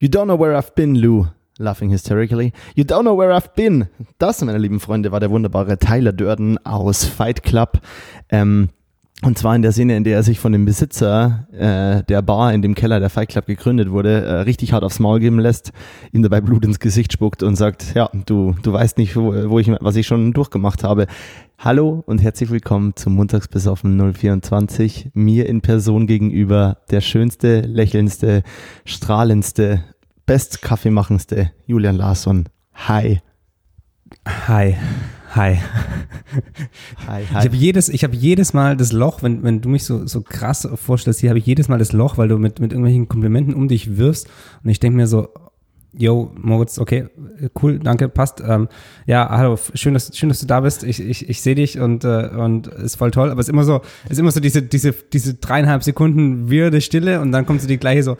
You don't know where I've been, Lou. Laughing hysterically. You don't know where I've been. Das, meine lieben Freunde, war der wunderbare Tyler Durden aus Fight Club. Ähm, und zwar in der Szene, in der er sich von dem Besitzer äh, der Bar in dem Keller der Fight Club gegründet wurde, äh, richtig hart aufs Maul geben lässt, ihm dabei Blut ins Gesicht spuckt und sagt, ja, du, du weißt nicht, wo, wo ich, was ich schon durchgemacht habe. Hallo und herzlich willkommen zum Montagsbesoffen 024. Mir in Person gegenüber der schönste, lächelndste, strahlendste, best Kaffeemachendste Julian Larsson. Hi. Hi. Hi. Hi, Ich habe jedes, ich hab jedes Mal das Loch, wenn, wenn du mich so, so krass vorstellst, hier habe ich jedes Mal das Loch, weil du mit, mit irgendwelchen Komplimenten um dich wirfst und ich denke mir so, yo, Moritz, okay, cool, danke, passt. Ähm, ja, hallo, schön, dass, schön, dass du da bist. Ich, ich, ich sehe dich und, äh, und ist voll toll, aber es ist immer so, es ist immer so diese, diese, diese dreieinhalb Sekunden wirde Stille und dann kommt so die gleiche so,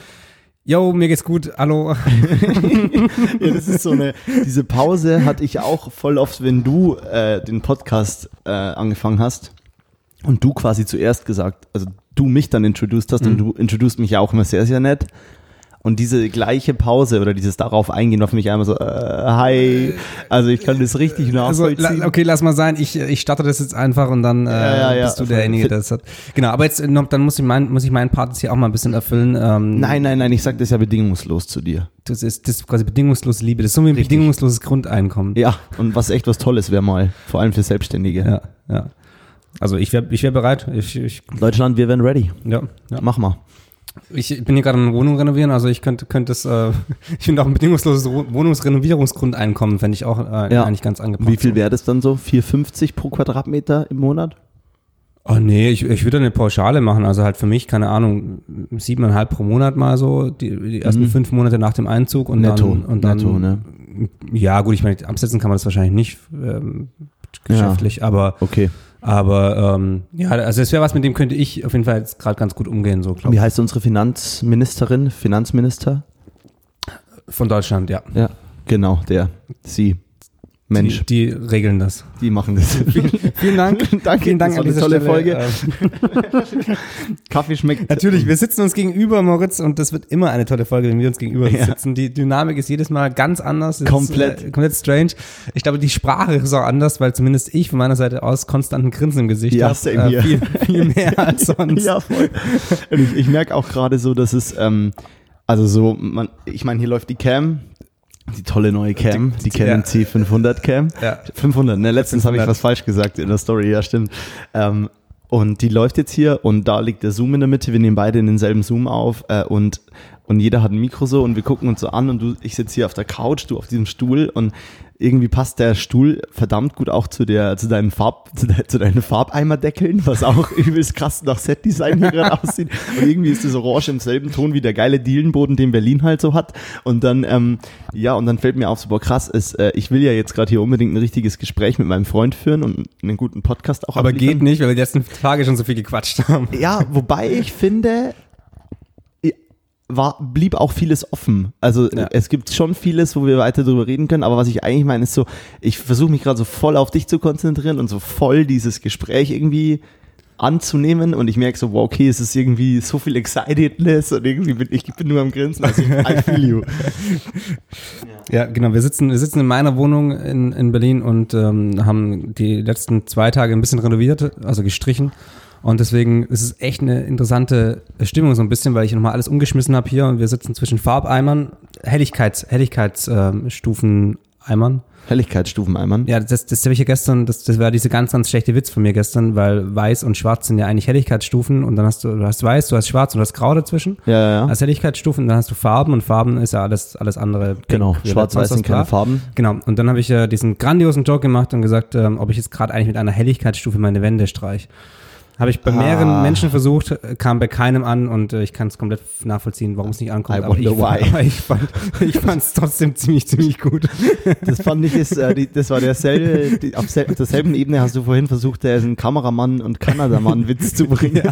Yo, mir geht's gut, hallo. ja, das ist so eine, diese Pause hatte ich auch voll oft, wenn du äh, den Podcast äh, angefangen hast und du quasi zuerst gesagt, also du mich dann introduced hast Mhm. und du introduced mich ja auch immer sehr, sehr nett. Und diese gleiche Pause oder dieses darauf eingehen war für mich einmal so, äh, hi. Also ich kann das richtig Also, nachvollziehen. la, okay, lass mal sein. Ich, ich starte das jetzt einfach und dann äh, Ja, ja, ja. bist du derjenige, der das hat. Genau, aber jetzt noch, dann muss ich mein, muss ich meinen Part jetzt hier auch mal ein bisschen erfüllen. Ähm, Nein, nein, nein, ich sag das ja bedingungslos zu dir. Das ist, das ist quasi bedingungslose Liebe. Das ist so wie ein Richtig. bedingungsloses Grundeinkommen. Ja, und was echt was Tolles wäre mal, vor allem für Selbstständige. ja. ja. Also ich wäre ich wär bereit. Ich, ich, Deutschland, wir wären ready. ja, ja. Mach mal. Ich bin hier gerade eine Wohnung renovieren, also ich könnte, könnte es, äh, ich finde auch ein bedingungsloses Wohnungsrenovierungsgrundeinkommen, fände ich auch äh, Ja. eigentlich ganz angebracht. Wie viel wäre das dann so? 4,50 pro Quadratmeter im Monat? Oh nee, ich, ich würde eine Pauschale machen, also halt für mich, keine Ahnung, siebeneinhalb pro Monat mal so, die, die ersten Mhm. fünf Monate nach dem Einzug und Netto, dann, und dann netto, ne? ja gut, ich meine, absetzen kann man das wahrscheinlich nicht ähm, geschäftlich, aber Okay. Aber ähm, ja, also es wäre was, mit dem könnte ich auf jeden Fall jetzt gerade ganz gut umgehen, so glaube Wie ich. heißt unsere Finanzministerin? Finanzminister? Von Deutschland, ja. Ja, genau, der. Sie. Mensch, Die, die regeln das. die, machen das. Vielen Dank. Danke, Vielen Dank das war an eine dieser tolle Stelle. Folge. Ähm, Kaffee schmeckt. Natürlich, wir sitzen uns gegenüber, Moritz, und das wird immer eine tolle Folge, wenn wir uns gegenüber Ja. sitzen. Die Dynamik ist jedes Mal ganz anders. Komplett. Ist, äh, komplett strange. Ich glaube, die Sprache ist auch anders, weil zumindest ich von meiner Seite aus konstanten Grinsen im Gesicht Ja, habe. hier. viel, viel mehr als sonst. Ja, voll. Und ich, ich merke auch gerade so, dass es, ähm, also so, man, ich meine, hier läuft die Cam, die tolle neue Cam, die, Die- Canon ja. C500 Cam. Ja. 500, ne? Letztens habe ich 500. was falsch gesagt in der Story, ja, stimmt. Ähm, und die läuft jetzt hier und da liegt der Zoom in der Mitte. Wir nehmen beide in denselben Zoom auf äh, und, und jeder hat ein Mikro so und wir gucken uns so an und du, ich sitze hier auf der Couch, du auf diesem Stuhl und irgendwie passt der Stuhl verdammt gut auch zu der, zu deinen Farb, zu, de, zu deinen Farbeimerdeckeln, was auch übelst krass nach Setdesign hier gerade aussieht. Und irgendwie ist das Orange im selben Ton wie der geile Dielenboden, den Berlin halt so hat. Und dann, ähm, ja, und dann fällt mir auf, so, boah, krass ist, äh, ich will ja jetzt gerade hier unbedingt ein richtiges Gespräch mit meinem Freund führen und einen guten Podcast auch Aber abliefern. geht nicht, weil wir die letzten Tage schon so viel gequatscht haben. Ja, wobei ich finde, war, blieb auch vieles offen. Also Ja. es gibt schon vieles, wo wir weiter drüber reden können, aber was ich eigentlich meine, ist so, ich versuche mich gerade so voll auf dich zu konzentrieren und so voll dieses Gespräch irgendwie anzunehmen und ich merke so, wow, okay, es ist irgendwie so viel Excitedness und irgendwie bin ich bin nur am Grinsen. Also ich, I feel you. Ja, genau. Wir sitzen, wir sitzen in meiner Wohnung in, in Berlin und ähm, haben die letzten zwei Tage ein bisschen renoviert, also gestrichen. Und deswegen ist es echt eine interessante Stimmung so ein bisschen, weil ich nochmal alles umgeschmissen habe hier und wir sitzen zwischen Farbeimern, Helligkeits, Helligkeitsstufen Eimern. Helligkeitsstufeneimern. Ja, das, das habe ich ja gestern, das, das war diese ganz, ganz schlechte Witz von mir gestern, weil weiß und schwarz sind ja eigentlich Helligkeitsstufen und dann hast du, du hast weiß, du hast schwarz und du hast grau dazwischen. Ja, ja, ja. Als Helligkeitsstufen, dann hast du Farben und Farben ist ja alles, alles andere. Genau, schwarz-weiß sind keine. Farben. Genau, und dann habe ich ja diesen grandiosen Joke gemacht und gesagt, ähm, ob ich jetzt gerade eigentlich mit einer Helligkeitsstufe meine Wände streich. Habe ich bei mehreren Ah. Menschen versucht, kam bei keinem an und äh, ich kann es komplett nachvollziehen, warum es nicht ankommt. Aber ich, why. aber ich fand ich fand es trotzdem ziemlich, ziemlich gut. Das fand ich, ist, äh, die, das war derselbe, die, auf, sel auf derselben Ebene hast du vorhin versucht, der ist ein Kameramann und Kanadamann-Witz zu bringen,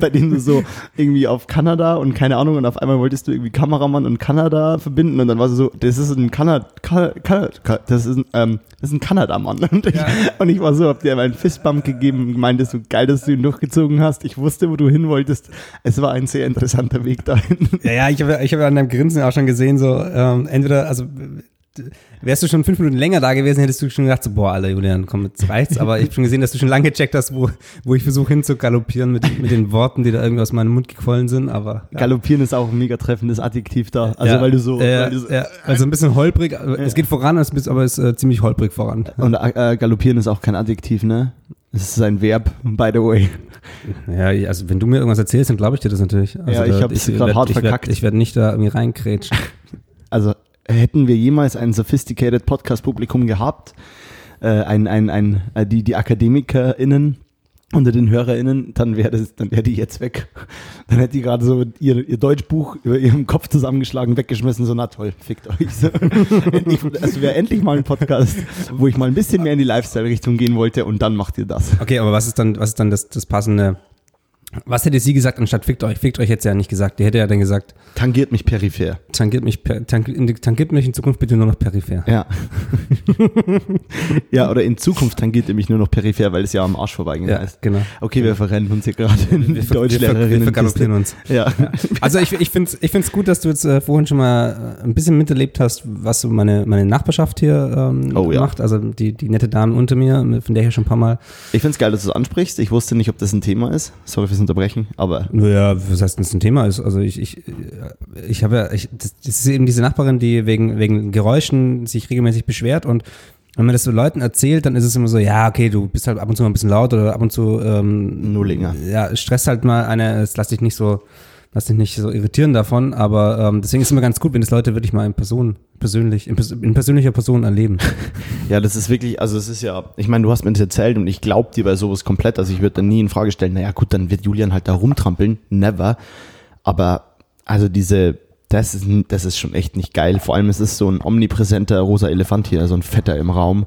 bei dem du so irgendwie auf Kanada und keine Ahnung und auf einmal wolltest du irgendwie Kameramann und Kanada verbinden und dann war so, das ist ein Kanada, Kanada, das ist ein, ähm, das ist ein Kanadamann und ich, Ja. und ich war so, hab dir einen Fistbump gegeben und ist so geil, dass du ihn durchgezogen hast. Ich wusste, wo du hin wolltest. Es war ein sehr interessanter Weg dahin. Ja, ja, ich habe ich hab an deinem Grinsen auch schon gesehen, so ähm, entweder, also wärst du schon fünf Minuten länger da gewesen, hättest du schon gedacht, so, boah, Alter, Julian, komm, jetzt reicht's. Aber ich habe schon gesehen, dass du schon lange gecheckt hast, wo, wo ich versuche hinzugaloppieren mit, mit den Worten, die da irgendwie aus meinem Mund gequollen sind. Aber ja. Galoppieren ist auch ein mega treffendes Adjektiv da. Also ja, weil du so, äh, weil du so ja, also ein bisschen holprig. Es geht voran, es ist, aber es ist äh, ziemlich holprig voran. Und äh, galoppieren ist auch kein Adjektiv, ne? Es ist ein Verb, by the way. Ja, also wenn du mir irgendwas erzählst, dann glaube ich dir das natürlich. Also ja, ich habe es gerade hart ich verkackt. Werd, ich werde nicht da irgendwie reinkrätschen. Also hätten wir jemals ein sophisticated Podcast-Publikum gehabt, äh, ein, ein, ein, äh, die, die AkademikerInnen unter den HörerInnen, dann wäre das, dann wäre die jetzt weg. Dann hätte die gerade so ihr, ihr Deutschbuch über ihrem Kopf zusammengeschlagen, weggeschmissen, so, na toll, fickt euch. So. endlich, es wäre endlich mal ein Podcast, wo ich mal ein bisschen mehr in die Lifestyle-Richtung gehen wollte und dann macht ihr das. Okay, aber was ist dann, was ist dann das, das passende, was hätte sie gesagt anstatt fickt euch? Fickt euch hätte sie ja nicht gesagt. Die hätte ja dann gesagt, Tangiert mich peripher. Tangiert mich, per, tangiert, mich in Zukunft bitte nur noch peripher. Ja. ja, oder in Zukunft tangiert ihr mich nur noch peripher, weil es ja am Arsch vorbeigeht. Ja, heißt. genau. Okay, wir verrennen uns hier gerade in Wir, ver- wir, wir Deutschlehrerinnen. uns. Ja. Also ich, ich finde es ich find's gut, dass du jetzt äh, vorhin schon mal äh, ein bisschen miterlebt hast, was so meine, meine Nachbarschaft hier ähm, Oh ja. macht. Also die, die nette Dame unter mir, von der ich ja schon ein paar Mal. Ich finde es geil, dass du es ansprichst. Ich wusste nicht, ob das ein Thema ist. Sorry fürs Unterbrechen, aber Naja, was heißt, das ein Thema ist? Also ich, ich, ich habe ja, ich, das, das ist eben diese Nachbarin, die wegen, wegen Geräuschen sich regelmäßig beschwert und wenn man das so Leuten erzählt, dann ist es immer so, ja, okay, du bist halt ab und zu mal ein bisschen laut oder ab und zu ähm, Nullinger. ja, stresst halt mal eine, es lass dich nicht so, lass dich nicht so irritieren davon, aber ähm, deswegen ist es immer ganz gut, wenn das Leute wirklich mal in Person, persönlich, in, pers in persönlicher Person erleben. Ja, das ist wirklich, also es ist ja, ich meine, du hast mir das erzählt und ich glaube dir bei sowas komplett. Also ich würde dann nie in Frage stellen, naja gut, dann wird Julian halt da rumtrampeln. Never. Aber also diese, das ist, das ist schon echt nicht geil. Vor allem es ist so ein omnipräsenter rosa Elefant hier, so ein fetter im Raum.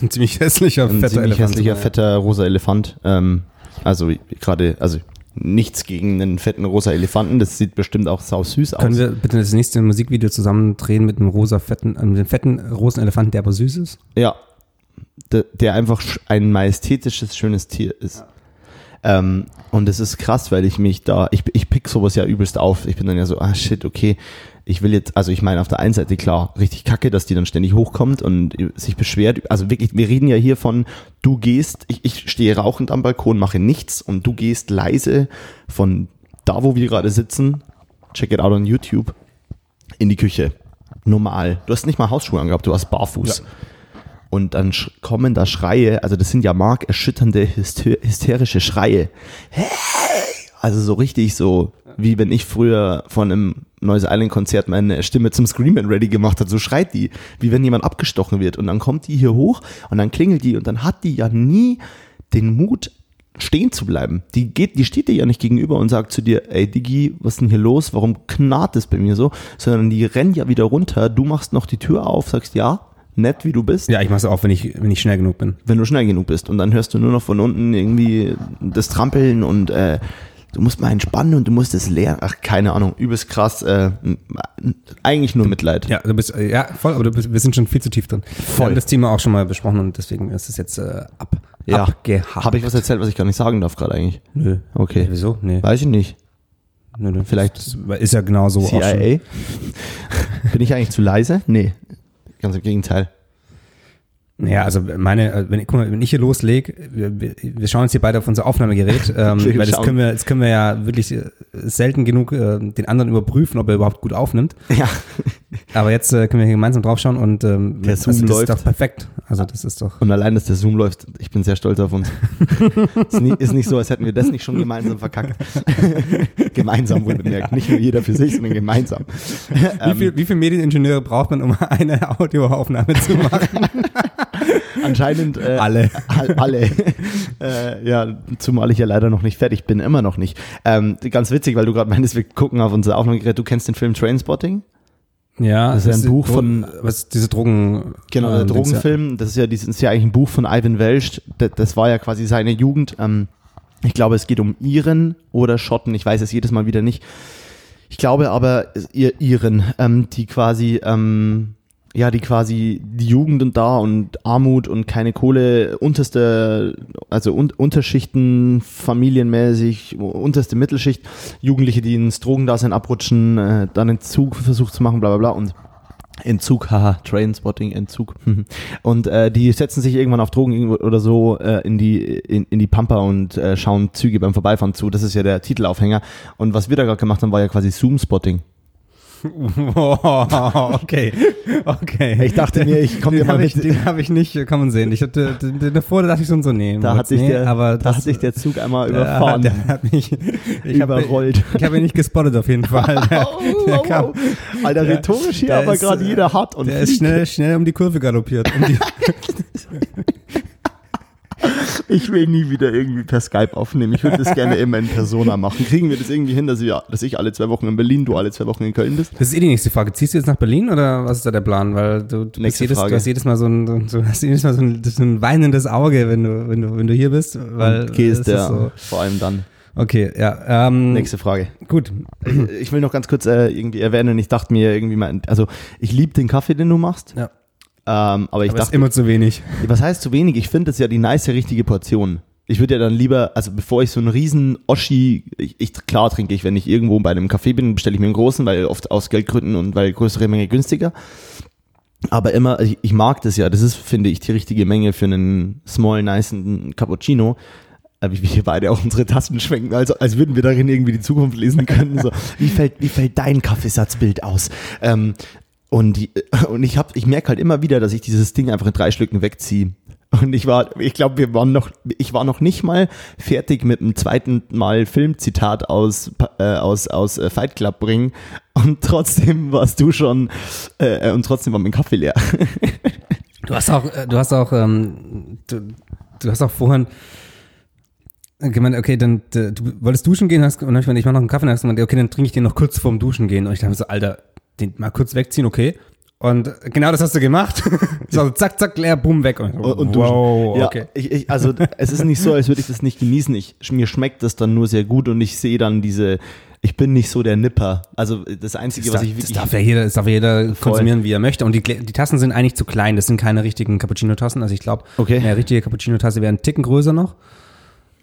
Ein ziemlich hässlicher, Ein fetter ziemlich Elefant. hässlicher, fetter rosa Elefant. Ähm, also gerade, also nichts gegen einen fetten rosa Elefanten. Das sieht bestimmt auch sau süß aus. Können wir bitte das nächste Musikvideo zusammen drehen mit einem rosa fetten, äh, mit einem fetten rosen Elefanten, der aber süß ist? Ja. Der, der einfach ein majestätisches, schönes Tier ist. Ähm, und es ist krass, weil ich mich da, ich, ich pick sowas ja übelst auf. Ich bin dann ja so, ah shit, okay. Ich will jetzt, also ich meine, auf der einen Seite klar, richtig kacke, dass die dann ständig hochkommt und sich beschwert. Also wirklich, wir reden ja hier von, du gehst, ich, ich stehe rauchend am Balkon, mache nichts und du gehst leise von da, wo wir gerade sitzen, check it out on YouTube, in die Küche. Normal. Du hast nicht mal Hausschuhe angehabt, du hast barfuß. Und dann kommen da Schreie, also das sind ja markerschütternde, hyster hysterische Schreie. Hey! Also so richtig so, wie wenn ich früher von einem Noise Island Konzert meine Stimme zum Screamen ready gemacht hat, so schreit die, wie wenn jemand abgestochen wird. Und dann kommt die hier hoch und dann klingelt die und dann hat die ja nie den Mut, stehen zu bleiben. Die geht, die steht dir ja nicht gegenüber und sagt zu dir, ey Digi, was ist denn hier los? Warum knarrt es bei mir so? Sondern die rennt ja wieder runter, du machst noch die Tür auf, sagst ja, nett wie du bist Ja, ich mache es auch, wenn ich, wenn ich schnell genug bin. wenn du schnell genug bist. Und dann hörst du nur noch von unten irgendwie das Trampeln und äh, du musst mal entspannen und du musst es leeren. Ach, keine Ahnung, übelst krass. Äh, eigentlich nur Mitleid. Ja, du bist, äh, ja, voll, aber du bist, wir sind schon viel zu tief drin. Wir Voll. haben das Thema auch schon mal besprochen und deswegen ist es jetzt äh, ab, Ja. Habe ich was erzählt, was ich gar nicht sagen darf gerade eigentlich? Nö. Okay. Wieso? Nee. Weiß ich nicht. Nö, nö. Vielleicht ist ja genau so. auch schon. CIA? Bin ich eigentlich zu leise? Nee. Ganz im Gegenteil. Ja, also meine, äh, wenn, ich- guck mal, wenn ich hier loslege, wir, wir- schauen uns hier beide auf unser Aufnahmegerät, ähm, weil das können wir, das können wir ja wirklich äh, selten genug äh, den anderen überprüfen, ob er überhaupt gut aufnimmt. Ja. Aber jetzt äh, können wir hier gemeinsam draufschauen und ähm, Der Zoom also das läuft. ist doch perfekt. Also das ist doch. Und allein, dass der Zoom läuft, ich bin sehr stolz auf uns. ist, nie, ist nicht so, als hätten wir das nicht schon gemeinsam verkackt. gemeinsam wohl bemerkt. Nicht nur jeder für sich, sondern gemeinsam. Wie viel, wie viel Medieningenieure braucht man, um eine Audioaufnahme zu machen? Anscheinend äh, Alle. all- alle. äh, ja, zumal ich ja leider noch nicht fertig bin, immer noch nicht. Ähm, ganz witzig, weil du gerade meinst, wir gucken auf unser Aufnahmegerät. Du kennst den Film Trainspotting? Ja, Das ist ein Buch von- was diese Drogen. Genau, der äh, Drogenfilm. Das ist ja, dieses, ist ja eigentlich ein Buch von Ivan Welsch. Das, das war ja quasi seine Jugend. Ähm, ich glaube, es geht um Iren oder Schotten. Ich weiß es jedes Mal wieder nicht. Ich glaube aber, ihr Iren, ähm, die quasi ähm, ja, die quasi die Jugend und da und Armut und keine Kohle, unterste, also un Unterschichten, familienmäßig, unterste Mittelschicht, Jugendliche, die ins Drogendasein abrutschen, äh, dann einen Zug versucht zu machen, bla bla bla und Entzug, haha, Trainspotting, Entzug. Und äh, die setzen sich irgendwann auf Drogen oder so äh, in die in, in die Pampa und äh, schauen Züge beim Vorbeifahren zu. Das ist ja der Titelaufhänger. Und was wir da gerade gemacht haben, war ja quasi Zoom-Spotting. Wow, okay, okay. Ich dachte mir, ich komme dir Den mal habe ich, mit. den hab ich nicht kommen sehen. Ich hatte, den, den davor dachte ich so, so nee. Da hat sich nee, der, aber da das, hat sich der Zug einmal der überfahren. Hat, der hat mich, ich Überrollt. Hab, ich habe ihn nicht gespottet auf jeden Fall. Der, der, kam, Alter, Der- rhetorisch hier der aber ist, gerade äh, jeder hart und der ist fliegt. schnell, schnell um die Kurve galoppiert. Um die, Ich will nie wieder irgendwie per Skype aufnehmen. Ich würde das gerne immer in Persona machen. Kriegen wir das irgendwie hin, dass, wir, dass ich alle zwei Wochen in Berlin, du alle zwei Wochen in Köln bist? das ist eh die nächste Frage. Ziehst du jetzt nach Berlin oder was ist da der Plan? Weil du, du, bist jedes, du hast jedes Mal so ein, so, hast jedes Mal so ein, so ein weinendes Auge, wenn du, wenn du, wenn du hier bist. Weil gehst es der, ist so, vor allem dann. okay, ja. Ähm, Nächste Frage. Gut. Ich, ich will noch ganz kurz äh, irgendwie erwähnen, ich dachte mir irgendwie mal, also ich liebe den Kaffee, den du machst, Ja. Ähm, aber ich Aber es ist dachte, immer zu wenig. was heißt zu wenig? Ich finde das ja die nice richtige Portion. Ich würde ja dann lieber, also bevor ich so einen riesen Oschi, ich, ich klar trinke ich, wenn ich irgendwo bei einem Café bin, bestelle ich mir einen großen, weil oft aus Geldgründen und weil größere Menge günstiger. Aber immer, ich, ich mag das ja, das ist, finde ich, die richtige Menge für einen small, nice Cappuccino. Äh, Wie wir hier beide auch unsere Tassen schwenken, also als würden wir darin irgendwie die Zukunft lesen können. So, wie fällt, wie fällt dein Kaffeesatzbild aus? Ähm, und, und ich hab, ich merke halt immer wieder, dass ich dieses Ding einfach in drei Schlücken wegziehe. Und ich war, ich glaube, wir waren noch, ich war noch nicht mal fertig mit dem zweiten Mal Filmzitat aus, äh, aus, aus äh, Fight Club bringen. Und trotzdem warst du schon, äh, und trotzdem war mein Kaffee leer. Du hast auch, äh, du hast auch, ähm, du, du hast auch vorhin gemeint, okay, dann du wolltest duschen gehen, hast und dann hab ich gemeint, ich mach noch einen Kaffee, dann hast du gemeint, okay, dann trinke ich den noch kurz vorm Duschen gehen. Und ich dachte so, Alter, den mal kurz wegziehen, okay. Und genau das hast du gemacht. so, zack, zack, leer, bumm, weg. Und, Und, und wow, duschen. okay. Ja, ich, ich, also es ist nicht so, als würde ich das nicht genießen. Ich, mir schmeckt das dann nur sehr gut und ich sehe dann diese, ich bin nicht so der Nipper. Also das Einzige, Das, was ich das wirklich... darf ja jeder, das darf ja jeder konsumieren, wie er möchte. Und die, die Tassen sind eigentlich zu klein. Das sind keine richtigen Cappuccino-Tassen. Also ich glaube, Okay. eine richtige Cappuccino-Tasse wäre ein Ticken größer noch.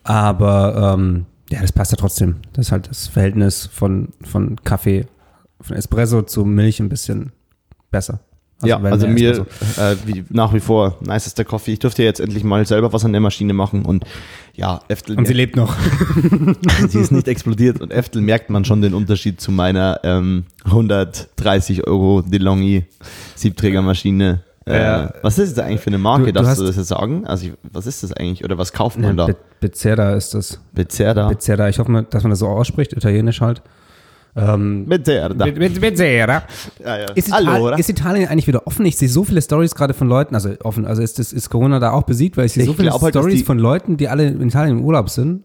Aber ähm, ja, das passt ja trotzdem. Das ist halt das Verhältnis von, von Kaffee, von Espresso zu Milch ein bisschen besser. ja, wenn also mir äh, wie, nach wie vor nicester Coffee. Ich dürfte jetzt endlich mal selber was an der Maschine machen und ja, Eftel, Und sie lebt noch. sie ist nicht explodiert und Eftel merkt man schon den Unterschied zu meiner ähm, 130 Euro DeLonghi Siebträgermaschine. Äh, Ja. was ist das eigentlich für eine Marke? Du- du Darfst du das jetzt sagen? Also ich, was ist das eigentlich oder was kauft man da? Be Becerra ist das. Becerra. Becerra. Ich hoffe, mal, dass man das so ausspricht, italienisch halt. Ähm, Becerra. Be Be Becerra. Ja, ja. Ist, oder? ist Italien eigentlich wieder offen? Ich sehe so viele Stories gerade von Leuten, also offen, also ist, das, ist Corona da auch besiegt, weil ich sehe Ich so viele halt, Stories von Leuten, die alle in Italien im Urlaub sind.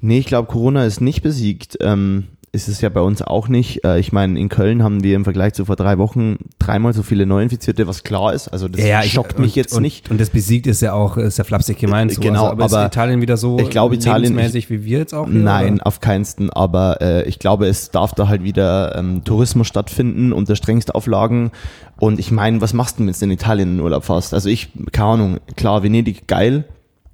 Nee, ich glaube, Corona ist nicht besiegt. Ähm, ist es ja bei uns auch nicht. Äh, ich meine, in Köln haben wir im Vergleich zu vor drei Wochen dreimal so viele Neuinfizierte, was klar ist. Also das schockt mich und, jetzt und, nicht. Und das besiegt ist ja auch, ist ja flapsig gemeint. So. Genau, also, aber, aber ist Italien wieder so ich glaube, Italien- lebensmäßig wie wir jetzt auch? hier, Nein, Oder? auf keinsten. Aber äh, ich glaube, es darf da halt wieder ähm, Tourismus stattfinden unter strengsten Auflagen. Und ich meine, was machst du, wenn du in Italien in den Urlaub fährst? Also ich, keine Ahnung, klar, Venedig geil,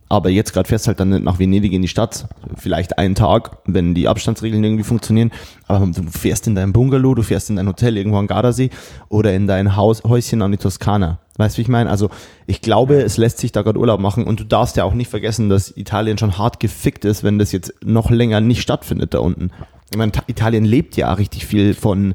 aber jetzt gerade fährst halt dann nach Venedig in die Stadt. Vielleicht einen Tag, wenn die Abstandsregeln irgendwie funktionieren. Aber du fährst in dein Bungalow, du fährst in dein Hotel irgendwo am Gardasee oder in dein Haus, Häuschen an die Toskana. Weißt du, wie ich meine? Also ich glaube, es lässt sich da gerade Urlaub machen und du darfst ja auch nicht vergessen, dass Italien schon hart gefickt ist, wenn das jetzt noch länger nicht stattfindet da unten. Ich meine, Ta- Italien lebt ja richtig viel von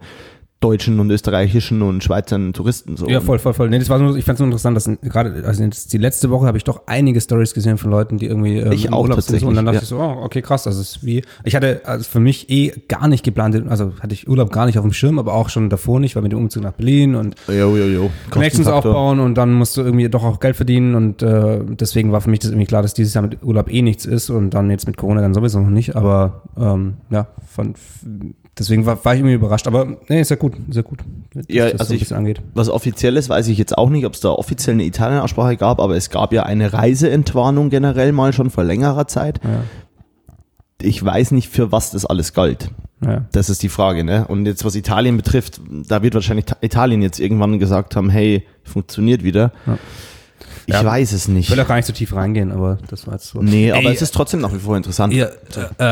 deutschen und österreichischen und Schweizern Touristen. So. Ja, voll, voll, voll. Nee, das war nur, ich fand es nur interessant, dass gerade, also jetzt die letzte Woche habe ich doch einige Stories gesehen von Leuten, die irgendwie ähm, Ich auch Urlaub sind. So, und dann dachte tatsächlich, ich so, oh, okay, krass, das ist wie, ich hatte also für mich eh gar nicht geplant, also hatte ich Urlaub gar nicht auf dem Schirm, aber auch schon davor nicht, weil mit dem Umzug nach Berlin und Jo, jo, jo. Connections aufbauen und dann musst du irgendwie doch auch Geld verdienen und äh, deswegen war für mich das irgendwie klar, dass dieses Jahr mit Urlaub eh nichts ist und dann jetzt mit Corona dann sowieso noch nicht, aber ähm, ja, von, deswegen war, war ich irgendwie überrascht, aber nee, ist ja gut, ist ja gut, Ja, also so ich- angeht. Was offizielles weiß ich jetzt auch nicht, ob es da offiziell eine Italien-Aussprache gab, aber es gab ja eine Reiseentwarnung generell mal schon vor längerer Zeit. Ja. Ich weiß nicht, für was das alles galt. Ja. Das ist die Frage, ne? Und jetzt, was Italien betrifft, da wird wahrscheinlich Ta- Italien jetzt irgendwann gesagt haben, hey, funktioniert wieder. Ja. Ich Ja. weiß es Ich nicht. will auch gar nicht so tief reingehen, aber das war jetzt so. Nee, aber Ey, es ist trotzdem nach wie vor interessant. Ihr, äh,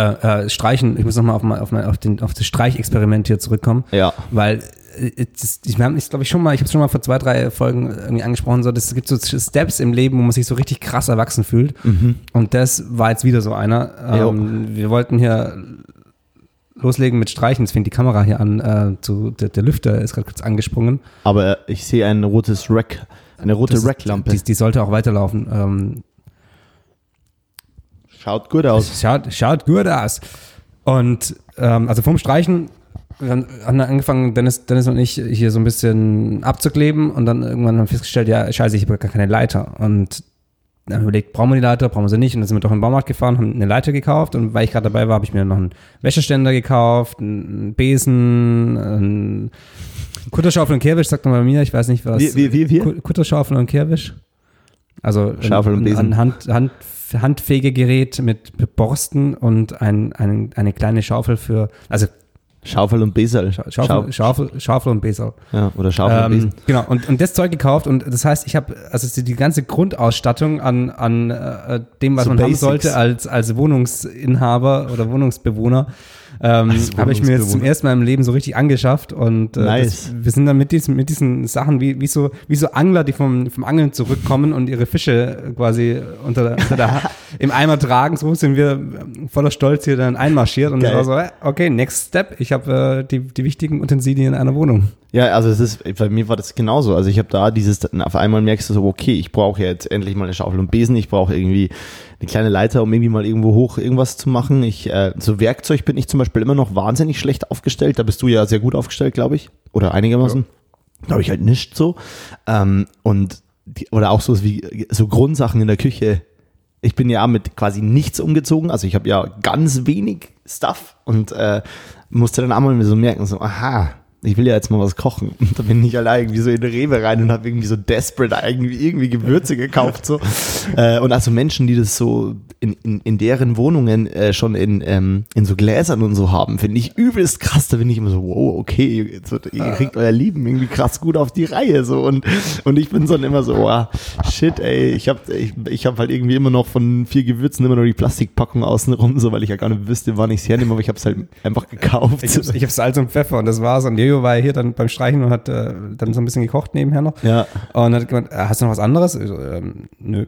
äh, Streichen, ich muss nochmal auf, auf, auf, den, auf das Streichexperiment hier zurückkommen. Ja. Weil äh, das, ich habe es glaube ich schon mal, ich habe es schon mal vor zwei, drei Folgen irgendwie angesprochen, so, es gibt so Steps im Leben, wo man sich so richtig krass erwachsen fühlt. Und das war jetzt wieder so einer. Ähm, wir wollten hier loslegen mit Streichen, es fängt die Kamera hier an, äh, zu, der, der Lüfter ist gerade kurz angesprungen. Aber ich sehe ein rotes Rack, eine rote Das- Racklampe. Die, die sollte auch weiterlaufen. Ähm, Schaut gut aus. Schaut, schaut gut aus. Und ähm, also vom Streichen wir haben dann angefangen, Dennis, Dennis und ich hier so ein bisschen abzukleben und dann irgendwann haben wir festgestellt, ja, scheiße, ich habe gar keine Leiter. Und dann haben wir überlegt, brauchen wir die Leiter, brauchen wir sie nicht? Und dann sind wir doch in den Baumarkt gefahren, haben eine Leiter gekauft und weil ich gerade dabei war, habe ich mir noch einen Wäscheständer gekauft, einen Besen, einen Kutterschaufel und Kehrwisch, sagt man bei mir, ich weiß nicht was. Wie- wie- wie- wie? Ku- Kutterschaufel und Kehrwisch. Also Schaufel und ein, Besen. ein Hand, Hand, Handfegegerät mit Borsten und ein, ein, eine kleine Schaufel für, also Schaufel und Besel. Scha- Schaufel, Schaufel, Schaufel und Besel. Ja, oder Schaufel und Ähm, Besen. genau, und, und das Zeug gekauft und das heißt, ich habe also die, ganze Grundausstattung an, an äh, dem, was So man haben Basics. sollte als, als Wohnungsinhaber oder Wohnungsbewohner, ähm, habe ich mir jetzt zum ersten Mal im Leben so richtig angeschafft und äh, Nice. das, wir sind dann mit diesen, mit diesen Sachen wie, wie, so, wie so Angler, die vom, vom Angeln zurückkommen und ihre Fische quasi unter, der- unter der, im Eimer tragen, so sind wir ähm, voller Stolz hier dann einmarschiert und Geil. das war so, äh, okay, next step, ich habe äh, die, die wichtigen Utensilien einer Wohnung. Ja, also es ist, bei mir war das genauso. Also ich habe da dieses, auf einmal merkst du so, okay, ich brauche jetzt endlich mal eine Schaufel und Besen, ich brauche irgendwie eine kleine Leiter, um irgendwie mal irgendwo hoch irgendwas zu machen. Ich, äh, so Werkzeug bin ich zum Beispiel immer noch wahnsinnig schlecht aufgestellt. Da bist du ja sehr gut aufgestellt, glaube ich. Oder einigermaßen. Glaube ich halt nicht so. Ähm, und die, oder auch so wie so Grundsachen in der Küche. Ich bin ja mit quasi nichts umgezogen. Also ich habe ja ganz wenig Stuff und äh, musste dann einmal mir so merken, so, aha, ich will ja jetzt mal was kochen. Und da bin ich allein irgendwie so in eine Rewe rein und habe irgendwie so desperate irgendwie, irgendwie Gewürze gekauft. So. Äh, und also Menschen, die das so in, in, in deren Wohnungen äh, schon in, ähm, in so Gläsern und so haben, finde ich übelst krass. Da bin ich immer so, wow, okay, so, ihr kriegt euer Leben irgendwie krass gut auf die Reihe. So. Und, und ich bin so dann immer so, wow, shit, ey, ich habe ich, ich hab halt irgendwie immer noch von vier Gewürzen immer nur die Plastikpackung außenrum, so weil ich ja gar nicht wüsste, wann ich es hernehme, aber ich habe es halt einfach gekauft. Ich habe Salz und Pfeffer und das war's. Und Jojo war hier dann beim Streichen und hat äh, dann so ein bisschen gekocht nebenher noch. ja. Und hat gemeint, äh, hast du noch was anderes? Ich so, ähm, nö.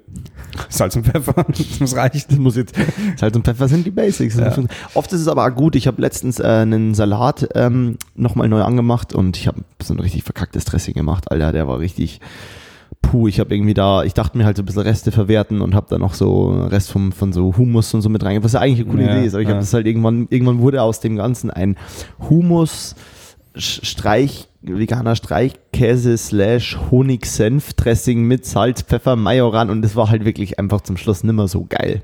Salz und Pfeffer, das muss reichen. Das muss jetzt, Salz und Pfeffer sind die Basics. Ja. Oft ist es aber gut. Ich habe letztens äh, einen Salat ähm, nochmal neu angemacht und ich habe so ein richtig verkacktes Dressing gemacht. Alter, der war richtig, puh, ich habe irgendwie da, ich dachte mir halt so ein bisschen Reste verwerten und habe da noch so Rest vom, von so Humus und so mit rein, was ja eigentlich eine coole Ja, Idee ist. Aber ich ja. habe das halt irgendwann, irgendwann wurde aus dem Ganzen ein Humus Streich, veganer Streichkäse slash Honig-Senf-Dressing mit Salz, Pfeffer, Majoran und das war halt wirklich einfach zum Schluss nimmer so geil.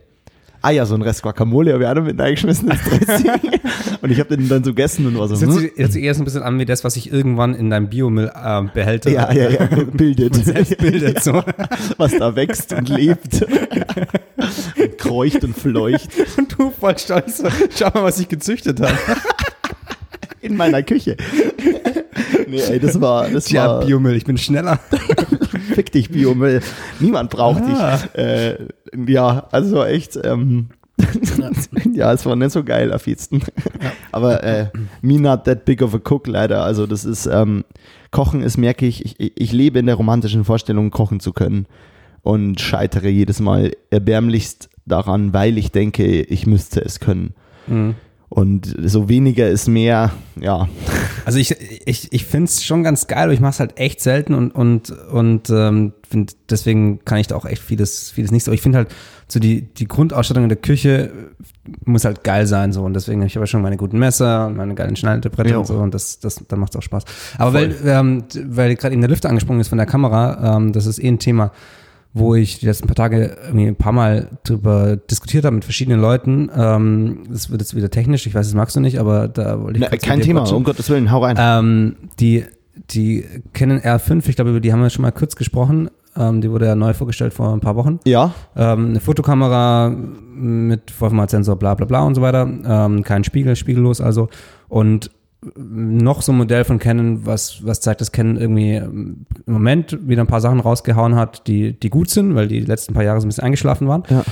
Ah ja, so ein Rest Guacamole habe ich auch noch mit reingeschmissen ins Dressing. und ich habe den dann so gegessen und war so, Das hört hm? sich, hört sich eher so ein bisschen an wie das, was sich irgendwann in deinem Biomüllbehälter ja, ja, ja, bildet. selbst bildet. So. Was da wächst und lebt. und kreucht und fleucht Und du voll stolz, schau mal, was ich gezüchtet habe. In meiner Küche. nee, ey, das war, das Tja, war, Biomüll, ich bin schneller. fick dich, Biomüll. Niemand braucht Ah. dich. Äh, ja, also echt, ähm, ja, es war nicht so geil auf. Aber äh, me not that big of a cook leider. Also das ist, ähm, Kochen ist, merke ich, ich, ich lebe in der romantischen Vorstellung, kochen zu können und scheitere jedes Mal erbärmlichst daran, weil ich denke, ich müsste es können. Mhm. Und so weniger ist mehr, ja. Also ich, ich, ich finde es schon ganz geil, aber ich mache es halt echt selten und, und, und ähm, find, deswegen kann ich da auch echt vieles, vieles nicht so. Ich finde halt so die, die Grundausstattung in der Küche muss halt geil sein so und deswegen habe ich aber schon meine guten Messer und meine geilen Schneidebretter Jo. und so und das, das dann macht es auch Spaß. Aber Voll. weil, ähm, weil gerade eben der Lüfter angesprungen ist von der Kamera, ähm, das ist eh ein Thema, wo ich die letzten paar Tage irgendwie ein paar Mal drüber diskutiert habe mit verschiedenen Leuten. Ähm, das wird jetzt wieder technisch, ich weiß, das magst du nicht, aber da wollte ich Na, kein Thema, quatschen. um Gottes Willen, hau rein. Ähm, die, die kennen R5, ich glaube, über die haben wir schon mal kurz gesprochen. Ähm, die wurde ja neu vorgestellt vor ein paar Wochen. Ja. Ähm, eine Fotokamera mit Vollformatsensor, bla bla bla und so weiter. Ähm, kein Spiegel, spiegellos also. Und noch so ein Modell von Canon, was, was zeigt, dass Canon irgendwie ähm, im Moment wieder ein paar Sachen rausgehauen hat, die, die gut sind, weil die letzten paar Jahre so ein bisschen eingeschlafen waren. Ja.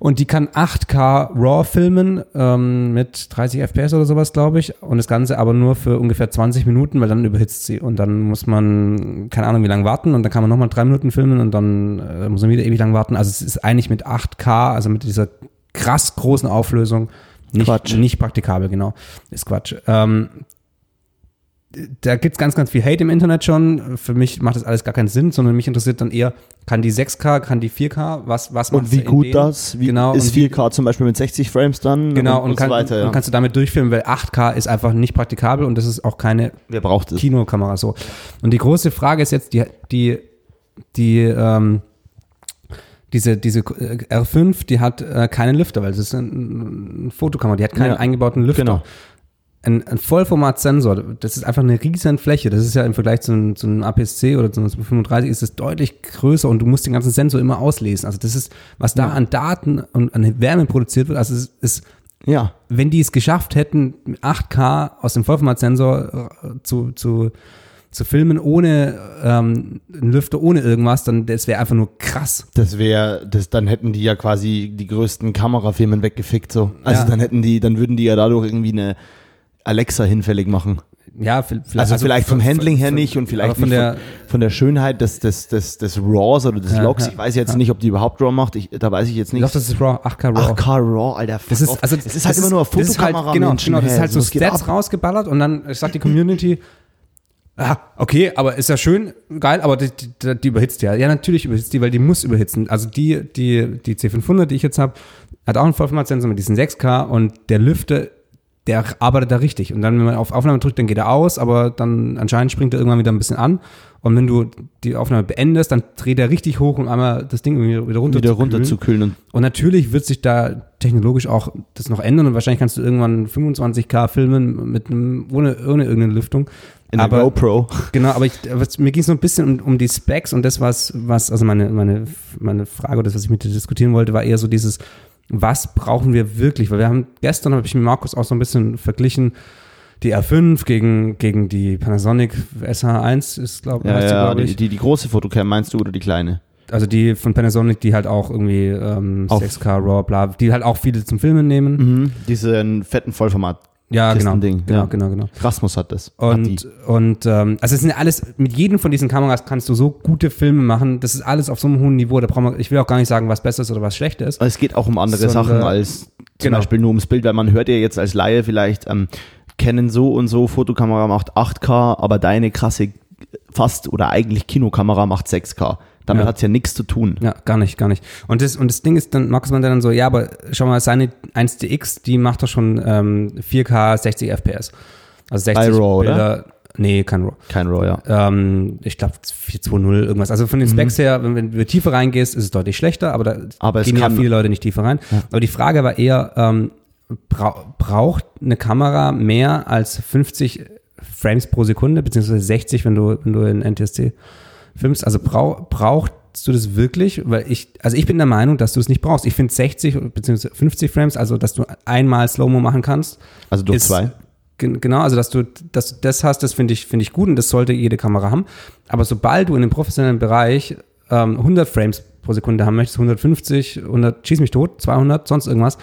Und die kann 8K RAW filmen ähm, mit 30 FPS oder sowas, glaube ich. Und das Ganze aber nur für ungefähr 20 Minuten, weil dann überhitzt sie. Und dann muss man, keine Ahnung, wie lange warten. Und dann kann man nochmal drei Minuten filmen und dann äh, muss man wieder ewig lang warten. Also es ist eigentlich mit 8K, also mit dieser krass großen Auflösung, nicht, Quatsch. nicht praktikabel, genau. Ist Quatsch. Ähm, da gibt's ganz, ganz viel Hate im Internet schon. Für mich macht das alles gar keinen Sinn, sondern mich interessiert dann eher, kann die 6K, kann die 4K, was, was Und wie gut das? Wie genau, ist und wie- 4K zum Beispiel mit 60 Frames dann? Genau, und, und, kann, so weiter, ja. und kannst du damit durchfilmen, weil 8K ist einfach nicht praktikabel und das ist auch keine Wer braucht es? Kinokamera so. Und die große Frage ist jetzt, die, die, die, ähm, diese, diese äh, R5, die hat äh, keinen Lüfter, weil es ist ein, eine Fotokamera, die hat keinen Ja, eingebauten Lüfter. genau. Ein, ein Vollformat-Sensor, das ist einfach eine riesen Fläche. Das ist ja im Vergleich zu, einem- zu einem APS-C oder zu einem 35 ist es deutlich größer und du musst den ganzen Sensor immer auslesen. Also das ist, was da an Daten und an Wärme produziert wird, also es ist, Ja. wenn die es geschafft hätten, mit 8K aus dem Vollformatsensor äh, zu, zu, zu filmen, ohne ähm, einen Lüfter, ohne irgendwas, dann das wäre einfach nur krass. Das wäre, das, dann hätten die ja quasi die größten Kamerafirmen weggefickt so. Also Ja. dann hätten die, dann würden die ja dadurch irgendwie eine Alexa hinfällig machen. Ja, vielleicht, Also, vielleicht vom Handling her von- nicht und vielleicht von der, von, von der Schönheit des, des, des, des RAWs oder des Ja, Logs. ja, ich weiß jetzt ja. nicht, ob die überhaupt RAW macht. Ich, da weiß ich jetzt ich nicht. glaube, das ist RAW, 8K RAW. 8K RAW, Alter. fuck Das ist, also, es ist halt immer nur eine das ist halt- Fotokamera. Genau, Menschen, genau, das ist halt so geht Stats rausgeballert und dann sagt die Community, ah, okay, aber ist ja schön, geil, aber die, die, die überhitzt ja. Ja, natürlich überhitzt die, weil die muss überhitzen. Also die, die, die C500, die ich jetzt habe, hat auch einen Vollformatsensor mit diesen 6K und der Lüfter, der arbeitet da richtig. Und dann, wenn man auf Aufnahme drückt, dann geht er aus, aber dann anscheinend springt er irgendwann wieder ein bisschen an. Und wenn du die Aufnahme beendest, dann dreht er richtig hoch, um einmal das Ding wieder, wieder runter wieder zu kühlen. runter zu kühlen. Und Und natürlich wird sich da technologisch auch das noch ändern und wahrscheinlich kannst du irgendwann 25k filmen mit einem, ohne, ohne irgendeine Lüftung. In der aber, GoPro. Genau, aber ich, was, mir ging es so ein bisschen um, um die Specs und das, was, was, also meine, meine, meine Frage oder das, was ich mit dir diskutieren wollte, war eher so dieses, was brauchen wir wirklich? Weil wir haben, gestern habe ich mit Markus auch so ein bisschen verglichen, die R5 gegen, gegen die Panasonic SH1 ist, glaube Ja, ja, glaub die, ich. die, die große Fotocam meinst du oder die kleine? Also die von Panasonic, die halt auch irgendwie ähm, Auf- 6K RAW, bla, die halt auch viele zum Filmen nehmen. Mhm. Diesen fetten Vollformat. Ja, genau. Kistending, Genau, ja. genau, genau. Rasmus hat das. hat die. Und, und ähm, also es sind alles, mit jedem von diesen Kameras kannst du so gute Filme machen. Das ist alles auf so einem hohen Niveau. Da braucht man, ich will auch gar nicht sagen, was besser ist oder was schlechter ist. Es geht auch um andere Sondern- Sachen als zum Genau. Beispiel nur ums Bild, weil man hört ja jetzt als Laie vielleicht, ähm, kennen so und so, Fotokamera macht 8K, aber deine krasse fast oder eigentlich Kinokamera macht 6K. Damit Ja. hat's ja nichts zu tun. Ja, gar nicht, gar nicht. Und das, und das Ding ist, dann Markus meinte dann so, ja, aber schau mal, seine 1DX, die macht doch schon ähm, 4K 60 FPS. Also 60 Bei RAW, oder? Bilder. Nee, kein RAW. Kein RAW, ja. Ähm, ich glaube 420 irgendwas. Also von den Specs her, wenn, wenn du tiefer reingehst, ist es deutlich schlechter, aber da Aber es gehen ja viele Leute nicht tiefer rein. Aber die Frage war eher, ähm, brau braucht eine Kamera mehr als 50 Frames pro Sekunde, beziehungsweise 60, wenn du, wenn du in NTSC filmst? Also brau brauchst du das wirklich? Weil ich, also ich bin der Meinung, dass du es nicht brauchst. Ich finde 60 beziehungsweise 50 Frames, also dass du einmal Slow-Mo machen kannst, Also durch ist- zwei. Gen- Genau, also dass du, dass du das hast, das finde ich, finde ich gut und das sollte jede Kamera haben. Aber sobald du in dem professionellen Bereich ähm, 100 Frames pro Sekunde haben möchtest, 150, 100, schieß mich tot, 200, sonst irgendwas,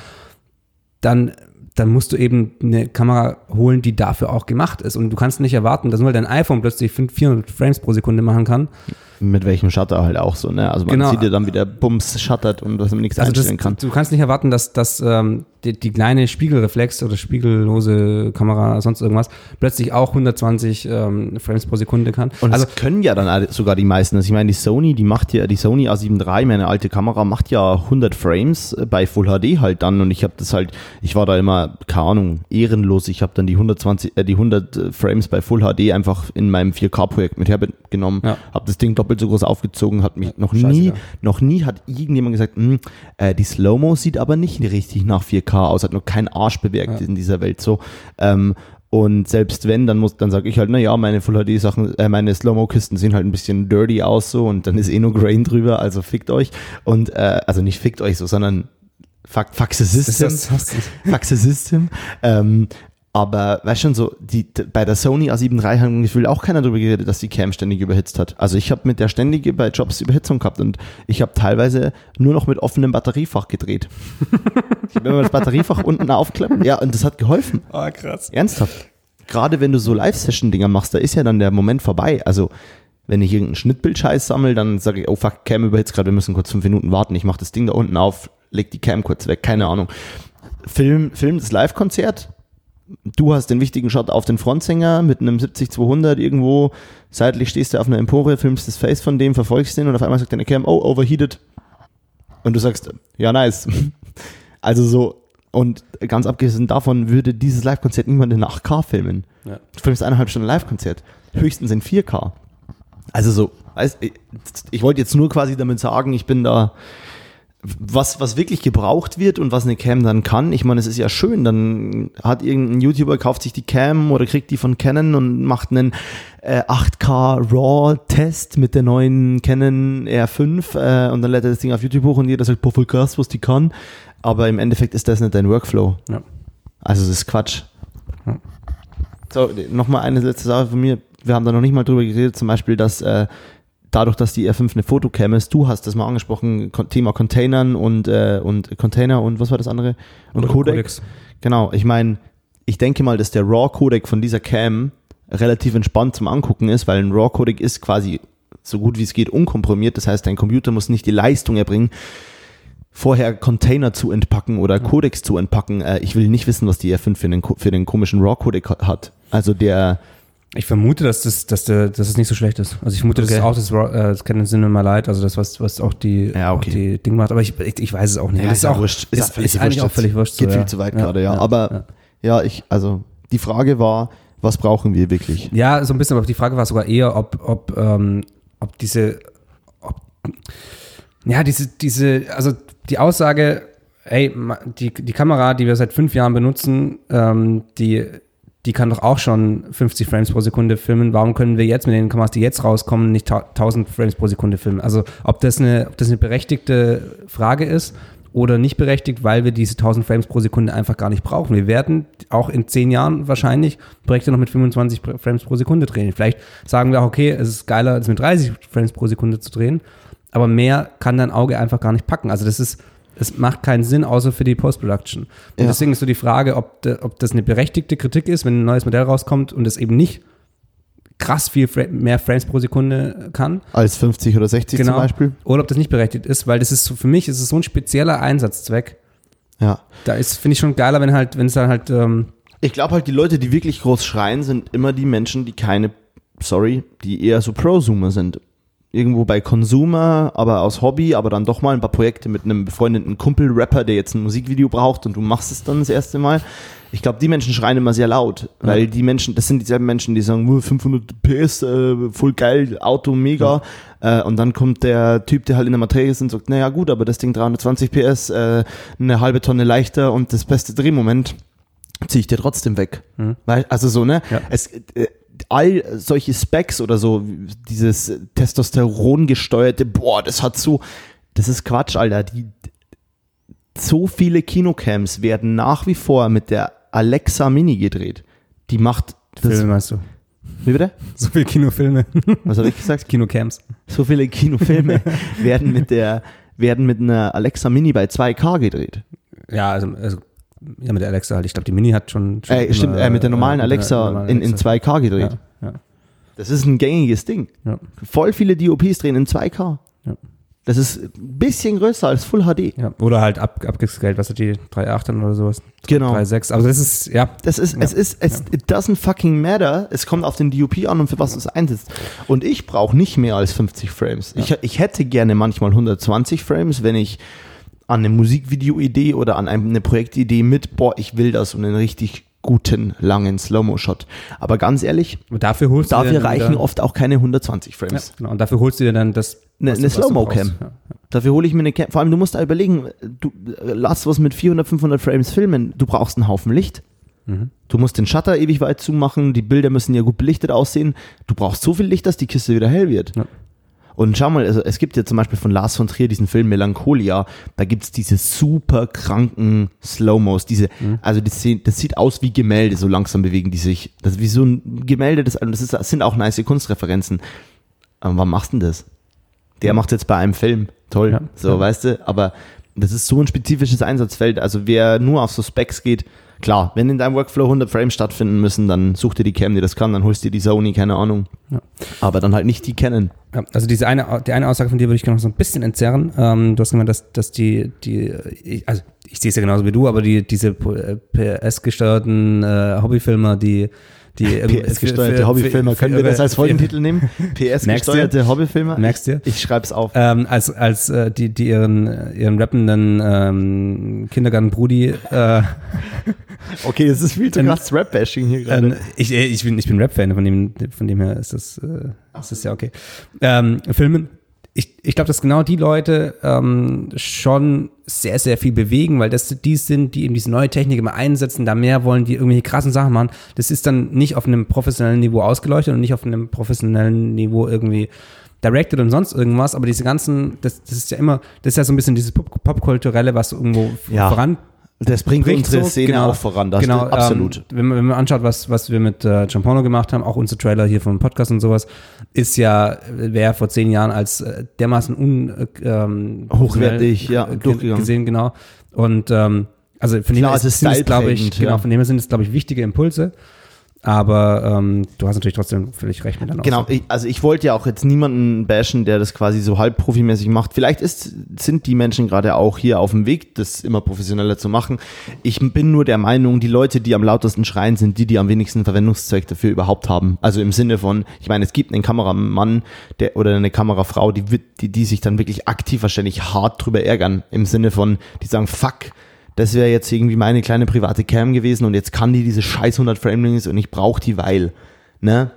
dann, dann musst du eben eine Kamera holen, die dafür auch gemacht ist. Und du kannst nicht erwarten, dass nur dein iPhone plötzlich 500, 400 Frames pro Sekunde machen kann. Mit welchem Shutter halt auch so, ne? Also man Genau. sieht ja dann wieder Bums shuttert und dass man nichts Also das, einstellen kann. du kannst nicht erwarten, dass, dass ähm, die, die kleine Spiegelreflex oder spiegellose Kamera, sonst irgendwas, plötzlich auch 120 ähm, Frames pro Sekunde kann. Und also das können ja dann sogar die meisten. Also ich meine, die Sony, die macht ja, die Sony A7 III, meine alte Kamera, macht ja 100 Frames äh, bei Full HD halt dann. Und ich habe das halt, ich war da immer, keine Ahnung, ehrenlos. Ich habe dann die 120, äh, die 100 Frames bei Full HD einfach in meinem 4K-Projekt mit hergenommen, Ja. habe das Ding doppelt so groß aufgezogen, hat mich noch nie, scheißegal. noch nie hat irgendjemand gesagt, "Hm, äh, die Slow-Mo sieht aber nicht richtig nach 4K aus, hat nur kein Arsch bewirkt Ja. in dieser Welt so. Ähm, Und selbst wenn, dann muss, dann sage ich halt, naja, meine Full HD Sachen, äh, meine Slow-Mo-Kisten sehen halt ein bisschen dirty aus so und dann ist eh nur Grain drüber, also fickt euch. Und äh, also nicht fickt euch so, sondern fuck, the system. The system. Ähm, aber weißt schon so, die, bei der Sony A7 III haben gefühlt auch keiner darüber geredet, dass die Cam ständig überhitzt hat. Also ich habe mit der ständige bei Jobs Überhitzung gehabt und ich habe teilweise nur noch mit offenem Batteriefach gedreht. ich habe immer das Batteriefach unten aufklappt. Ja, und das hat geholfen. Oh, krass. Ernsthaft. Gerade wenn du so Live-Session-Dinger machst, da ist ja dann der Moment vorbei. Also, wenn ich irgendeinen Schnittbild-Scheiß sammle, dann sage ich, oh fuck, Cam überhitzt gerade, wir müssen kurz fünf Minuten warten. Ich mache das Ding da unten auf, leg die Cam kurz weg, keine Ahnung. Film, Film das Live-Konzert. Du hast den wichtigen Shot auf den Frontsänger mit einem 70-200 irgendwo. Seitlich stehst du auf einer Empore, filmst das Face von dem, verfolgst den und auf einmal sagt deine Cam, oh, overheated. Und du sagst, ja, nice. Also so, und ganz abgesehen davon würde dieses Live-Konzert niemand in 8K filmen. Ja. Du filmst eineinhalb Stunden Live-Konzert. Höchstens in 4K. Also so, ich, ich wollte jetzt nur quasi damit sagen, ich bin da, was, was wirklich gebraucht wird und was eine Cam dann kann. Ich meine, es ist ja schön, dann hat irgendein YouTuber, kauft sich die Cam oder kriegt die von Canon und macht einen äh, 8K RAW-Test mit der neuen Canon R5 äh, und dann lädt er das Ding auf YouTube hoch und jeder sagt, boah, voll krass, was die kann. Aber im Endeffekt ist das nicht dein Workflow. Ja. Also das ist Quatsch. Ja. So, nochmal eine letzte Sache von mir. Wir haben da noch nicht mal drüber geredet, zum Beispiel, dass äh, dadurch, dass die R5 eine Fotocam ist, du hast das mal angesprochen, Thema Containern und, äh, und Container und was war das andere? Und Oder Codec. Codecs. Genau, ich meine, ich denke mal, dass der RAW-Codec von dieser Cam relativ entspannt zum Angucken ist, weil ein RAW-Codec ist quasi so gut wie es geht unkomprimiert. Das heißt, dein Computer muss nicht die Leistung erbringen, vorher Container zu entpacken oder Codecs zu entpacken. Äh, ich will nicht wissen, was die R5 für den, für den komischen RAW-Codec ha- hat. Also der, Ich vermute, dass das, dass der, dass es nicht so schlecht ist. Also ich vermute, das Okay. ist auch das, äh, das Canon Cinema Light, also das, was, was auch die, Ja, okay. auch die Ding macht. Aber ich, ich, ich weiß es auch nicht. Ja, das ist ja wurscht. Ist ist, völlig ist eigentlich wurscht auch völlig wurscht. so, geht viel ja. zu weit gerade, ja. Aber ja. ich, also die Frage war, was brauchen wir wirklich? Ja, so ein bisschen, aber die Frage war sogar eher, ob, ob, ähm, ob diese, ob, ja, diese, diese, also die Aussage, ey, die, die Kamera, die wir seit fünf Jahren benutzen, ähm, die, die kann doch auch schon 50 Frames pro Sekunde filmen. Warum können wir jetzt mit den Kameras, die jetzt rauskommen, nicht ta- 1000 Frames pro Sekunde filmen? Also, ob das eine, ob das eine berechtigte Frage ist oder nicht berechtigt, weil wir diese 1000 Frames pro Sekunde einfach gar nicht brauchen. Wir werden auch in zehn Jahren wahrscheinlich Projekte noch mit 25 Pr- Frames pro Sekunde drehen. Vielleicht sagen wir auch, okay, es ist geiler, als mit 30 Frames pro Sekunde zu drehen, aber mehr kann dein Auge einfach gar nicht packen. Also das ist, es macht keinen Sinn, außer für die Post-Production. Und Ja. deswegen ist so die Frage, ob, de, ob das eine berechtigte Kritik ist, wenn ein neues Modell rauskommt und es eben nicht krass viel mehr Frames pro Sekunde kann. Als 50 oder 60 Genau. zum Beispiel? Oder ob das nicht berechtigt ist, weil das ist so, für mich ist es so ein spezieller Einsatzzweck. Ja. Da ist, finde ich schon geiler, wenn halt, wenn es dann halt, ähm, Ich glaube halt, die Leute, die wirklich groß schreien, sind immer die Menschen, die keine, sorry, die eher so Prosumer sind. Irgendwo bei Consumer, aber aus Hobby, aber dann doch mal ein paar Projekte mit einem befreundeten Kumpel-Rapper, der jetzt ein Musikvideo braucht und du machst es dann das erste Mal. Ich glaube, die Menschen schreien immer sehr laut, weil die Menschen, das sind dieselben Menschen, die sagen, "Uh, 500 PS, äh, voll geil, Auto mega. Äh, und dann kommt der Typ, der halt in der Materie ist und sagt, naja gut, aber das Ding 320 PS, äh, eine halbe Tonne leichter und das beste Drehmoment ziehe ich dir trotzdem weg. Weil, also so, ne? Ja. Es, äh, all solche Specs oder so, dieses Testosteron gesteuerte, boah, das hat so, das ist Quatsch, Alter. Die, so viele Kinocams werden nach wie vor mit der Alexa Mini gedreht. Die macht, das, Filme meinst du? wie bitte? So viele Kinofilme. Was habe ich gesagt? Kinocams. So viele Kinofilme werden mit der, werden mit einer Alexa Mini bei 2K gedreht. Ja, also, also ja, mit der Alexa halt. Ich glaube, die Mini hat schon. schon Äh, stimmt, äh, mit der normalen äh, Alexa normalen in, in Alexa. 2K gedreht. Ja, ja, Das ist ein gängiges Ding. ja, Voll viele DOPs drehen in 2K. Ja. Das ist ein bisschen größer als Full HD. Oder halt ab, abgescaled, was hat die 3.8 oder sowas? Genau. 3.6. Also das ist, ja. Das ist, es ist, es it doesn't fucking matter. Es kommt auf den DOP an und für was du es einsetzt. Und ich brauche nicht mehr als 50 Frames. Ich, ich hätte gerne manchmal 120 Frames, wenn ich an eine Musikvideo-Idee oder an eine Projektidee mit, boah, ich will das und einen richtig guten, langen Slow-Mo-Shot. Aber ganz ehrlich, Und dafür holst du dafür dann reichen wieder, oft auch keine 120 ja, Frames. genau. Und dafür holst du dir dann das. Ne- eine du- du Slow-Mo-Cam. Ja, ja. Dafür hole ich mir eine Cam. Vor allem, du musst da überlegen, du äh, lass was mit 400, 500 Frames filmen. Du brauchst einen Haufen Licht. Du musst den Shutter ewig weit zumachen, die Bilder müssen ja gut belichtet aussehen. Du brauchst so viel Licht, dass die Kiste wieder hell wird. Ja. Und schau mal, also es gibt ja zum Beispiel von Lars von Trier diesen Film Melancholia, da gibt's diese super kranken Slow-Mos, diese, also das, das sieht aus wie Gemälde, so langsam bewegen die sich. Das ist wie so ein Gemälde, das, das, ist, das sind auch nice Kunstreferenzen. Aber warum machst du denn das? Der macht jetzt bei einem Film, toll, Ja. so, Ja. weißt du, aber das ist so ein spezifisches Einsatzfeld, also wer nur auf so Specs geht, klar, wenn in deinem Workflow 100 Frames stattfinden müssen, dann such dir die Cam, die das kann, dann holst dir die Sony, keine Ahnung. Ja. Aber dann halt nicht die Canon. Ja, also diese eine, die eine Aussage von dir würde ich noch so ein bisschen entzerren. Ähm, du hast gemeint, dass, dass die, die, ich- also ich sehe es ja genauso wie du, aber die, diese PS-gesteuerten äh, Hobbyfilmer, die, die PS-gesteuerte für- Hobbyfilmer, können wir das als Folgentitel nehmen? PS-gesteuerte Hobbyfilmer? Merkst du? Ich schreib's auf. Ähm, als als äh, die, die ihren, ihren rappenden ähm, Kindergarten-Brudi äh, Okay, es ist viel zu Ähm, krass Rap-Bashing hier Ähm, gerade. ich, äh, ich bin, ich bin Rap-Fan, von dem, von dem her ist das, äh, ist das ja okay. Ähm, Filmen, ich, ich glaube, dass genau die Leute ähm, schon sehr, sehr viel bewegen, weil das die sind, die eben diese neue Technik immer einsetzen, da mehr wollen, die irgendwelche krassen Sachen machen. Das ist dann nicht auf einem professionellen Niveau ausgeleuchtet und nicht auf einem professionellen Niveau irgendwie directed und sonst irgendwas, aber diese ganzen, das, das ist ja immer, das ist ja so ein bisschen dieses Pop- Popkulturelle, was irgendwo Ja. voran Das bringt bricht unsere so, Szene genau, auch voran. Das genau, absolut. Ähm, wenn, man, wenn man anschaut, was, was wir mit äh, Giampano gemacht haben, auch unser Trailer hier vom Podcast und sowas, ist ja, wäre vor zehn Jahren als äh, dermaßen un, äh, ähm, Hochwertig, ja, äh, durchgegangen. gesehen, genau. Und ähm, also von dem Klar, her es ist sind es, glaube ich, genau, ja. von dem her sind es, glaube ich, wichtige Impulse. Aber ähm, du hast natürlich trotzdem völlig recht mit deiner Genau, ich, also ich wollte ja auch jetzt niemanden bashen, der das quasi so halb profimäßig macht. Vielleicht ist, sind die Menschen gerade auch hier auf dem Weg, das immer professioneller zu machen. Ich bin nur der Meinung, die Leute, die am lautesten schreien, sind die, die am wenigsten Verwendungszweck dafür überhaupt haben. Also im Sinne von, ich meine, es gibt einen Kameramann der, oder eine Kamerafrau, die, wird- die, die sich dann wirklich aktiv wahrscheinlich hart drüber ärgern. Im Sinne von, die sagen, fuck, das wäre jetzt irgendwie meine kleine private Cam gewesen und jetzt kann die diese scheiß 100 Framelings und ich brauche die, weil, ne?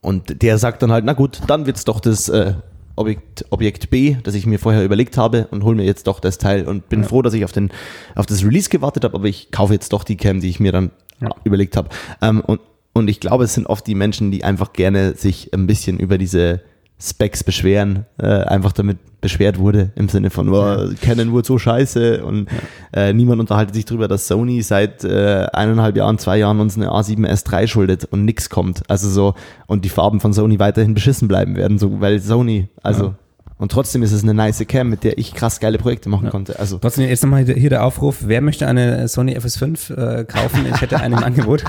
Und der sagt dann halt, na gut, dann wird's doch das äh, Objekt, Objekt B, das ich mir vorher überlegt habe und hol mir jetzt doch das Teil und bin froh, dass ich auf, den, auf das Release gewartet habe, aber ich kaufe jetzt doch die Cam, die ich mir dann Ja. überlegt habe. Ähm, und, und ich glaube, es sind oft die Menschen, die einfach gerne sich ein bisschen über diese Specs beschweren, äh, einfach damit beschwert wurde, im Sinne von, oh, Canon wurde so scheiße und äh, niemand unterhaltet sich darüber, dass Sony seit äh, eineinhalb Jahren, zwei Jahren uns eine A7S3 schuldet und nix kommt. Also so, und die Farben von Sony weiterhin beschissen bleiben werden, so, weil Sony, also, Ja. Und trotzdem ist es eine nice Cam, mit der ich krass geile Projekte machen konnte. Also, Trotzdem jetzt nochmal hier der Aufruf, wer möchte eine Sony FS5 äh, kaufen? Ich hätte eine im Angebot.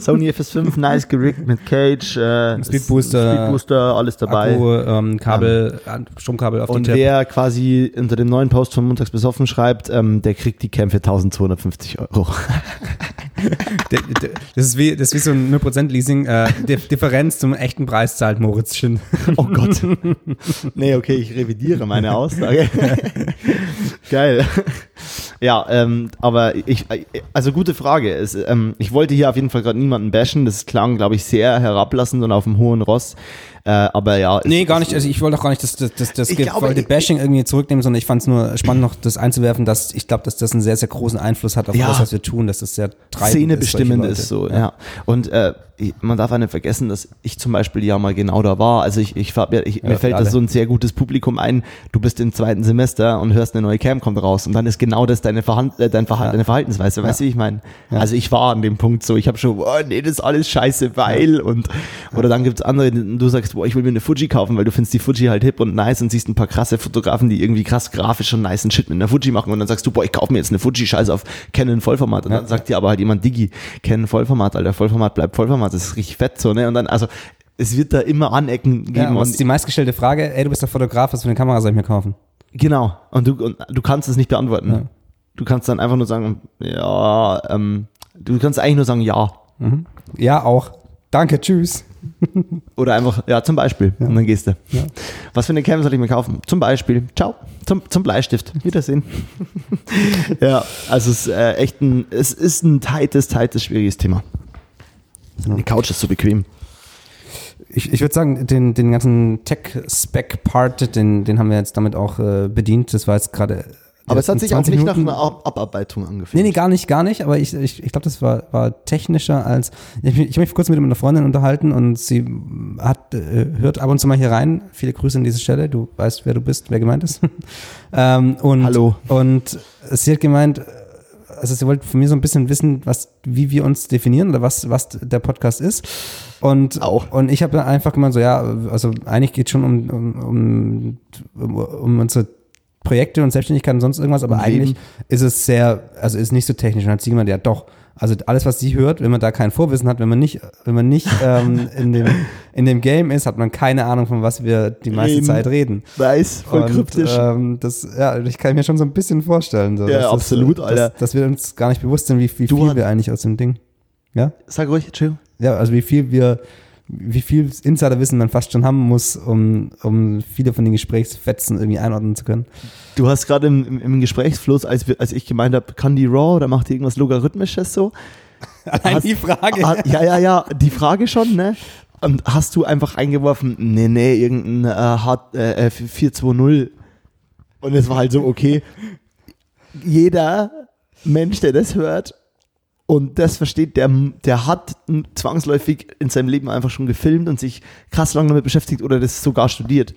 Sony FS5, nice gerickt mit Cage, äh, Speedbooster, Speedbooster, alles dabei. Akku, ähm, Kabel, an- Stromkabel auf Und wer quasi unter dem neuen Post von Montags besoffen schreibt, ähm, der kriegt die Cam für 1250 Euro. Das, ist wie, das ist wie so ein 0% Leasing. Äh, Differenz zum echten Preis zahlt Moritzchen. Oh Gott. nee, okay, ich revidiere meine Aussage. Geil. Ja, ähm, aber ich, also gute Frage. Es, ähm, ich wollte hier auf jeden Fall gerade niemanden bashen. Das klang, glaube ich, sehr herablassend und auf dem hohen Ross. Äh, aber ja. Nee, gar nicht. Also ich wollte auch gar nicht das, das, das, das gewollte Bashing irgendwie zurücknehmen, sondern ich fand es nur spannend, noch das einzuwerfen, dass ich glaube, dass das einen sehr, sehr großen Einfluss hat auf Ja. das, was wir tun, dass das sehr treibend Szene ist, bestimmend Leute. ist so, ja. Und äh, man darf auch nicht vergessen, dass ich zum Beispiel ja mal genau da war. Also ich, ich, ich Ja, mir für fällt das so ein sehr gutes Publikum ein. Du bist im zweiten Semester und hörst eine neue Cam kommt raus und dann ist genau das deine, Verhand äh, dein Verhal deine Verhaltensweise. Weißt du, wie ich meine? Also ich war an dem Punkt so, ich habe schon, oh, nee, das ist alles scheiße, weil und oder dann gibt's andere, du sagst, boah, ich will mir eine Fuji kaufen, weil du findest die Fuji halt hip und nice und siehst ein paar krasse Fotografen, die irgendwie krass grafisch und nice Shit mit einer Fuji machen und dann sagst du, boah, ich kaufe mir jetzt eine Fuji, scheiße auf Canon Vollformat und dann sagt dir aber halt jemand, Digi, Canon Vollformat, Alter, Vollformat bleibt Vollformat, das ist richtig fett so, ne? Und dann, also es wird da immer Anecken geben Ja, und ist die meistgestellte Frage? Ey, du bist der Fotograf, was für eine Kamera soll ich mir kaufen? Genau. Und du, und du kannst es nicht beantworten. Ja. Du kannst dann einfach nur sagen, ja, ähm, du kannst eigentlich nur sagen, ja. Ja, auch. Danke, tschüss. Oder einfach, ja, zum Beispiel. Und dann gehst du. Ja. Was für eine Cam soll ich mir kaufen? Zum Beispiel. Ciao. Zum, zum Bleistift. Wiedersehen. ja, also es ist äh, echt ein, es ist ein tightes, tightes, schwieriges Thema. Die Couch ist so bequem. Ich, ich würde sagen, den, den ganzen Tech-Spec-Part, den, den haben wir jetzt damit auch äh, bedient. Das war jetzt gerade Aber es hat sich auch 20 nicht nach Minuten- einer Ab Abarbeitung angefühlt. Nee, nee, gar nicht, gar nicht. Aber ich, ich, ich glaube, das war, war technischer als. Ich, ich habe mich kurz mit einer Freundin unterhalten und sie hat, äh, hört ab und zu mal hier rein. Viele Grüße an diese Stelle. Du weißt, wer du bist, wer gemeint ist. ähm, und, Hallo. Und sie hat gemeint, also sie wollte von mir so ein bisschen wissen, was, wie wir uns definieren oder was, was der Podcast ist. Und, Auch. und ich habe einfach gemeint, so ja, also eigentlich geht es schon um, um, um, um, um unsere Projekte und Selbstständigkeit und sonst irgendwas, aber eigentlich Leben. ist es sehr, also ist nicht so technisch. Und dann hat sie gemeint, ja doch, also alles, was sie hört, wenn man da kein Vorwissen hat, wenn man nicht, wenn man nicht ähm, in, dem, in dem Game ist, hat man keine Ahnung, von was wir die meiste Reden. Zeit reden. Nice, voll und, kryptisch. Ähm, das, ja, ich kann mir schon so ein bisschen vorstellen. So, Ja, absolut, das, Alter. Dass, dass wir uns gar nicht bewusst sind, wie, wie Du viel hat- wir eigentlich aus dem Ding. Ja? Sag ruhig, chill. Ja, also wie viel wir, wie viel Insiderwissen man fast schon haben muss, um, um viele von den Gesprächsfetzen irgendwie einordnen zu können. Du hast gerade im, im, Gesprächsfluss, als, als ich gemeint habe, kann die Raw oder macht die irgendwas Logarithmisches so? Allein Hast- die Frage. Ah, ja, ja, ja, die Frage schon, ne? Und hast du einfach eingeworfen, nee, nee, irgendein äh, Hard, äh, äh, 420 und es war halt so, okay, jeder Mensch, der das hört und das versteht, der, der hat zwangsläufig in seinem Leben einfach schon gefilmt und sich krass lange damit beschäftigt oder das sogar studiert.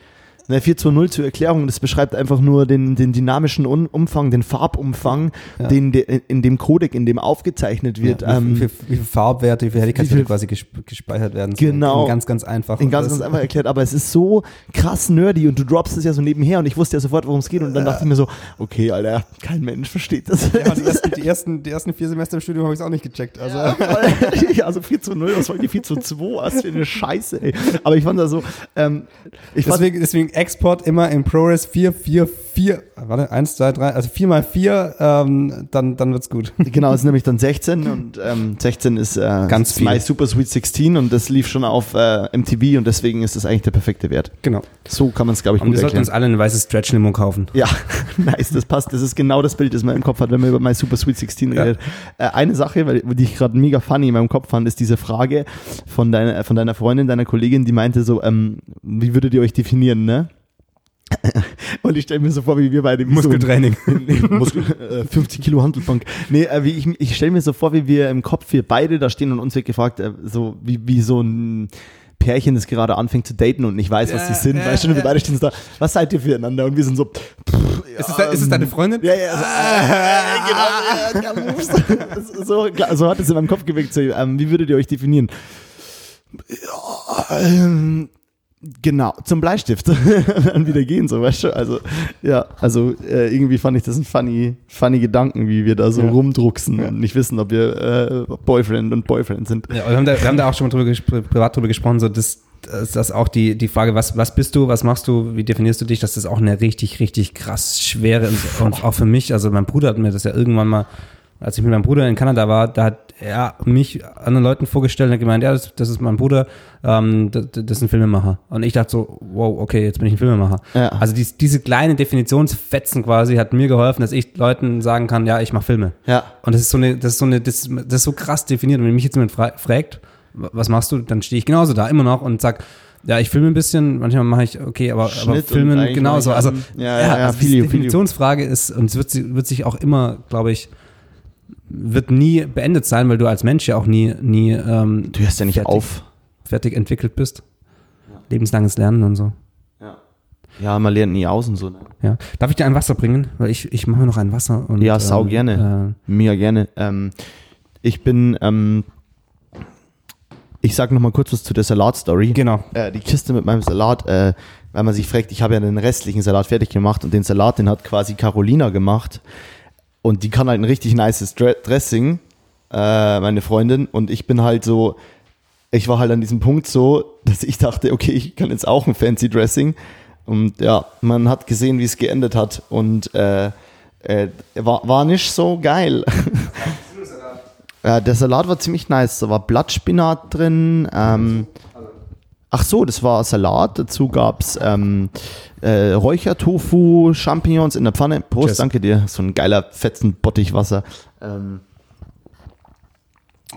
Ne, 420 zur Erklärung, das beschreibt einfach nur den, den dynamischen Umfang, den Farbumfang, Ja. den de, in dem Codec, in dem aufgezeichnet wird. Ja, ähm, wie, viel, wie viel Farbwerte, wie viel Helligkeitswerte quasi gesp- gespeichert werden. Genau. Ganz, ganz einfach. In ganz, ganz einfach erklärt, aber es ist so krass nerdy und du droppst es ja so nebenher und ich wusste ja sofort, worum es geht und dann dachte ich mir so, okay, Alter, kein Mensch versteht das. Ja, die, ersten, die, ersten, die ersten vier Semester im Studium habe ich es auch nicht gecheckt. Also, Ja, also 4 zu 0, was wollen die 4 zu 2? Was für eine Scheiße, ey. Aber ich fand das so, ähm, ich fand, deswegen, deswegen Export immer in ProRes 4, 4, 4. Warte, 1, 2, 3, also 4 mal 4, ähm, dann, dann wird's gut. genau, es ist nämlich dann 16 und ähm, 16 ist äh, Ganz viel. My Super Sweet 16 und das lief schon auf äh, MTV und deswegen ist das eigentlich der perfekte Wert. Genau. So kann man es, glaube ich, Und gut wir sollten erklären. uns alle eine weiße Stretch-Limo kaufen. Ja, nice, das passt. Das ist genau das Bild, das man im Kopf hat, wenn man über My Super Sweet 16 Ja. redet. Äh, eine Sache, weil, die ich gerade mega funny in meinem Kopf fand, ist diese Frage von deiner, von deiner Freundin, deiner Kollegin, die meinte so, ähm, wie würdet ihr euch definieren, ne? Und ich stelle mir so vor, wie wir beide wie Muskeltraining. So, nee, Muskel, äh, 50 Kilo Handelbank. Nee, äh, wie ich, ich stelle mir so vor, wie wir im Kopf wir beide da stehen und uns wird gefragt, äh, so wie, wie so ein Pärchen, das gerade anfängt zu daten und nicht weiß, was sie sind. weißt du, wir beide stehen so da, was seid ihr füreinander? Und wir sind so, pff, Ist es, ist es deine Freundin? ja, ja, so, äh, genau, ja, so, so, klar, so hat es in meinem Kopf geweckt. So, ähm, wie würdet ihr euch definieren? Ja, ähm, genau, zum Bleistift. Dann wieder gehen, so, weißt du? Also, ja, also äh, irgendwie fand ich das ein funny, funny Gedanken, wie wir da so Ja. rumdrucksen und nicht wissen, ob wir äh, Boyfriend und Boyfriend sind. Ja, wir, haben da, wir haben da auch schon mal drüber privat drüber gesprochen, so das, das, das auch die, die Frage, was, was bist du, was machst du, wie definierst du dich, das ist auch eine richtig, richtig krass schwere und auch für mich, also mein Bruder hat mir das ja irgendwann mal, als ich mit meinem Bruder in Kanada war, da hat er mich anderen Leuten vorgestellt und hat gemeint, ja, das, das ist mein Bruder, ähm, das, das ist ein Filmemacher. Und ich dachte so, wow, okay, jetzt bin ich ein Filmemacher. Ja. Also dies, diese kleine Definitionsfetzen quasi hat mir geholfen, dass ich Leuten sagen kann, ja, ich mache Filme. Ja. Und das ist so eine, das ist so eine, das, das ist so krass definiert. Und wenn mich jetzt jemand fra fragt, was machst du, dann stehe ich genauso da, immer noch und sag, ja, ich filme ein bisschen, manchmal mache ich, okay, aber, aber Schnitt filmen genauso. Also, dann- ja, ja, ja, also you. Definitionsfrage ist, und es wird, wird sich auch immer, glaube ich, wird nie beendet sein, weil du als Mensch ja auch nie, nie ähm, Du hörst ja nicht fertig, auf. fertig entwickelt bist. Lebenslanges Lernen und so. Ja. ja, man lernt nie aus und so. Ne? Ja. Darf ich dir ein Wasser bringen? Weil ich, ich mache mir noch ein Wasser. Und, Ja, sau ähm, gerne. Mega gerne. Ähm, ich bin, ähm, ich sag noch mal kurz was zu der Salat-Story. Äh, genau. Äh, die Kiste mit meinem Salat, äh, weil man sich fragt, ich habe ja den restlichen Salat fertig gemacht und den Salat, den hat quasi Carolina gemacht und die kann halt ein richtig nices Dre Dressing, äh, meine Freundin und ich bin halt so, ich war halt an diesem Punkt so, dass ich dachte, okay, ich kann jetzt auch ein fancy Dressing und ja, man hat gesehen, wie es geendet hat und äh, äh, war, war nicht so geil. Ja, der Salat war ziemlich nice. Da war Blattspinat drin. Ähm, ach so, das war Salat. Dazu gab es ähm, äh, Räuchertofu, Champignons in der Pfanne. Prost, Cheers. danke dir. So ein geiler, fetzen Bottichwasser. Ähm,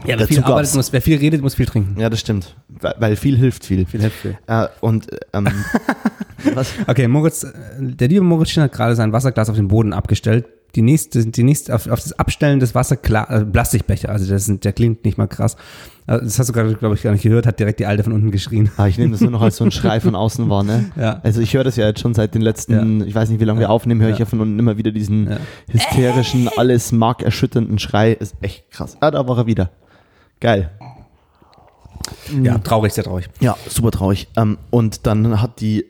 Ja, wer viel arbeitet, muss, wer viel redet, muss viel trinken. Ja, das stimmt. Weil, weil viel hilft viel. Viel hilft viel. Äh, und ähm, was? Okay, Moritz, äh, der liebe Moritz hat gerade sein Wasserglas auf den Boden abgestellt. Die nächste, die nächste, auf, auf das Abstellen des Wasserglas, äh, Plastikbecher, also das sind, der klingt nicht mal krass. Also Das hast du gerade, glaube ich, gar nicht gehört, hat direkt die Alte von unten geschrien. Ah, ich nehme das nur noch als so ein Schrei von außen wahr, ne? Ja. Also ich höre das ja jetzt schon seit den letzten, ich weiß nicht, wie lange wir aufnehmen, höre ich ja von unten immer wieder diesen Ja. hysterischen, alles markerschütternden Schrei. Ist echt krass. Ah, da war er wieder. Geil. Ja, traurig, sehr traurig. Ja, super traurig. Ähm, und dann hat die,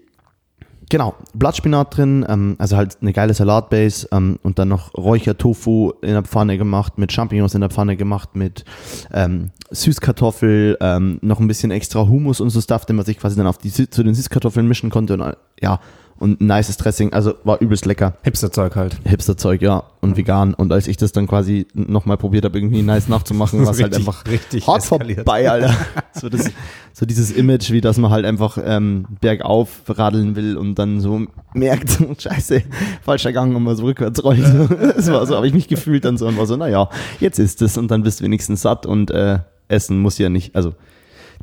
genau, Blattspinat drin, ähm, also halt eine geile Salatbase ähm, und dann noch Räuchertofu in der Pfanne gemacht, mit Champignons in der Pfanne gemacht, mit ähm, Süßkartoffel, ähm, noch ein bisschen extra Humus und so Stuff, den man sich quasi dann auf die, zu den Süßkartoffeln mischen konnte und ja, und ein nices Dressing, also war übelst lecker. Hipsterzeug halt. Hipsterzeug, ja, und vegan. Und als ich das dann quasi nochmal probiert habe, irgendwie nice nachzumachen, war es halt einfach richtig hart eskaliert. vorbei, Alter. So, das, so dieses Image, wie dass man halt einfach ähm, bergauf radeln will und dann so merkt, scheiße, falscher Gang und man so rückwärts rollt. Das war so, habe ich mich gefühlt dann so und war so, naja, jetzt ist es und dann bist du wenigstens satt und äh, Essen muss ja nicht, also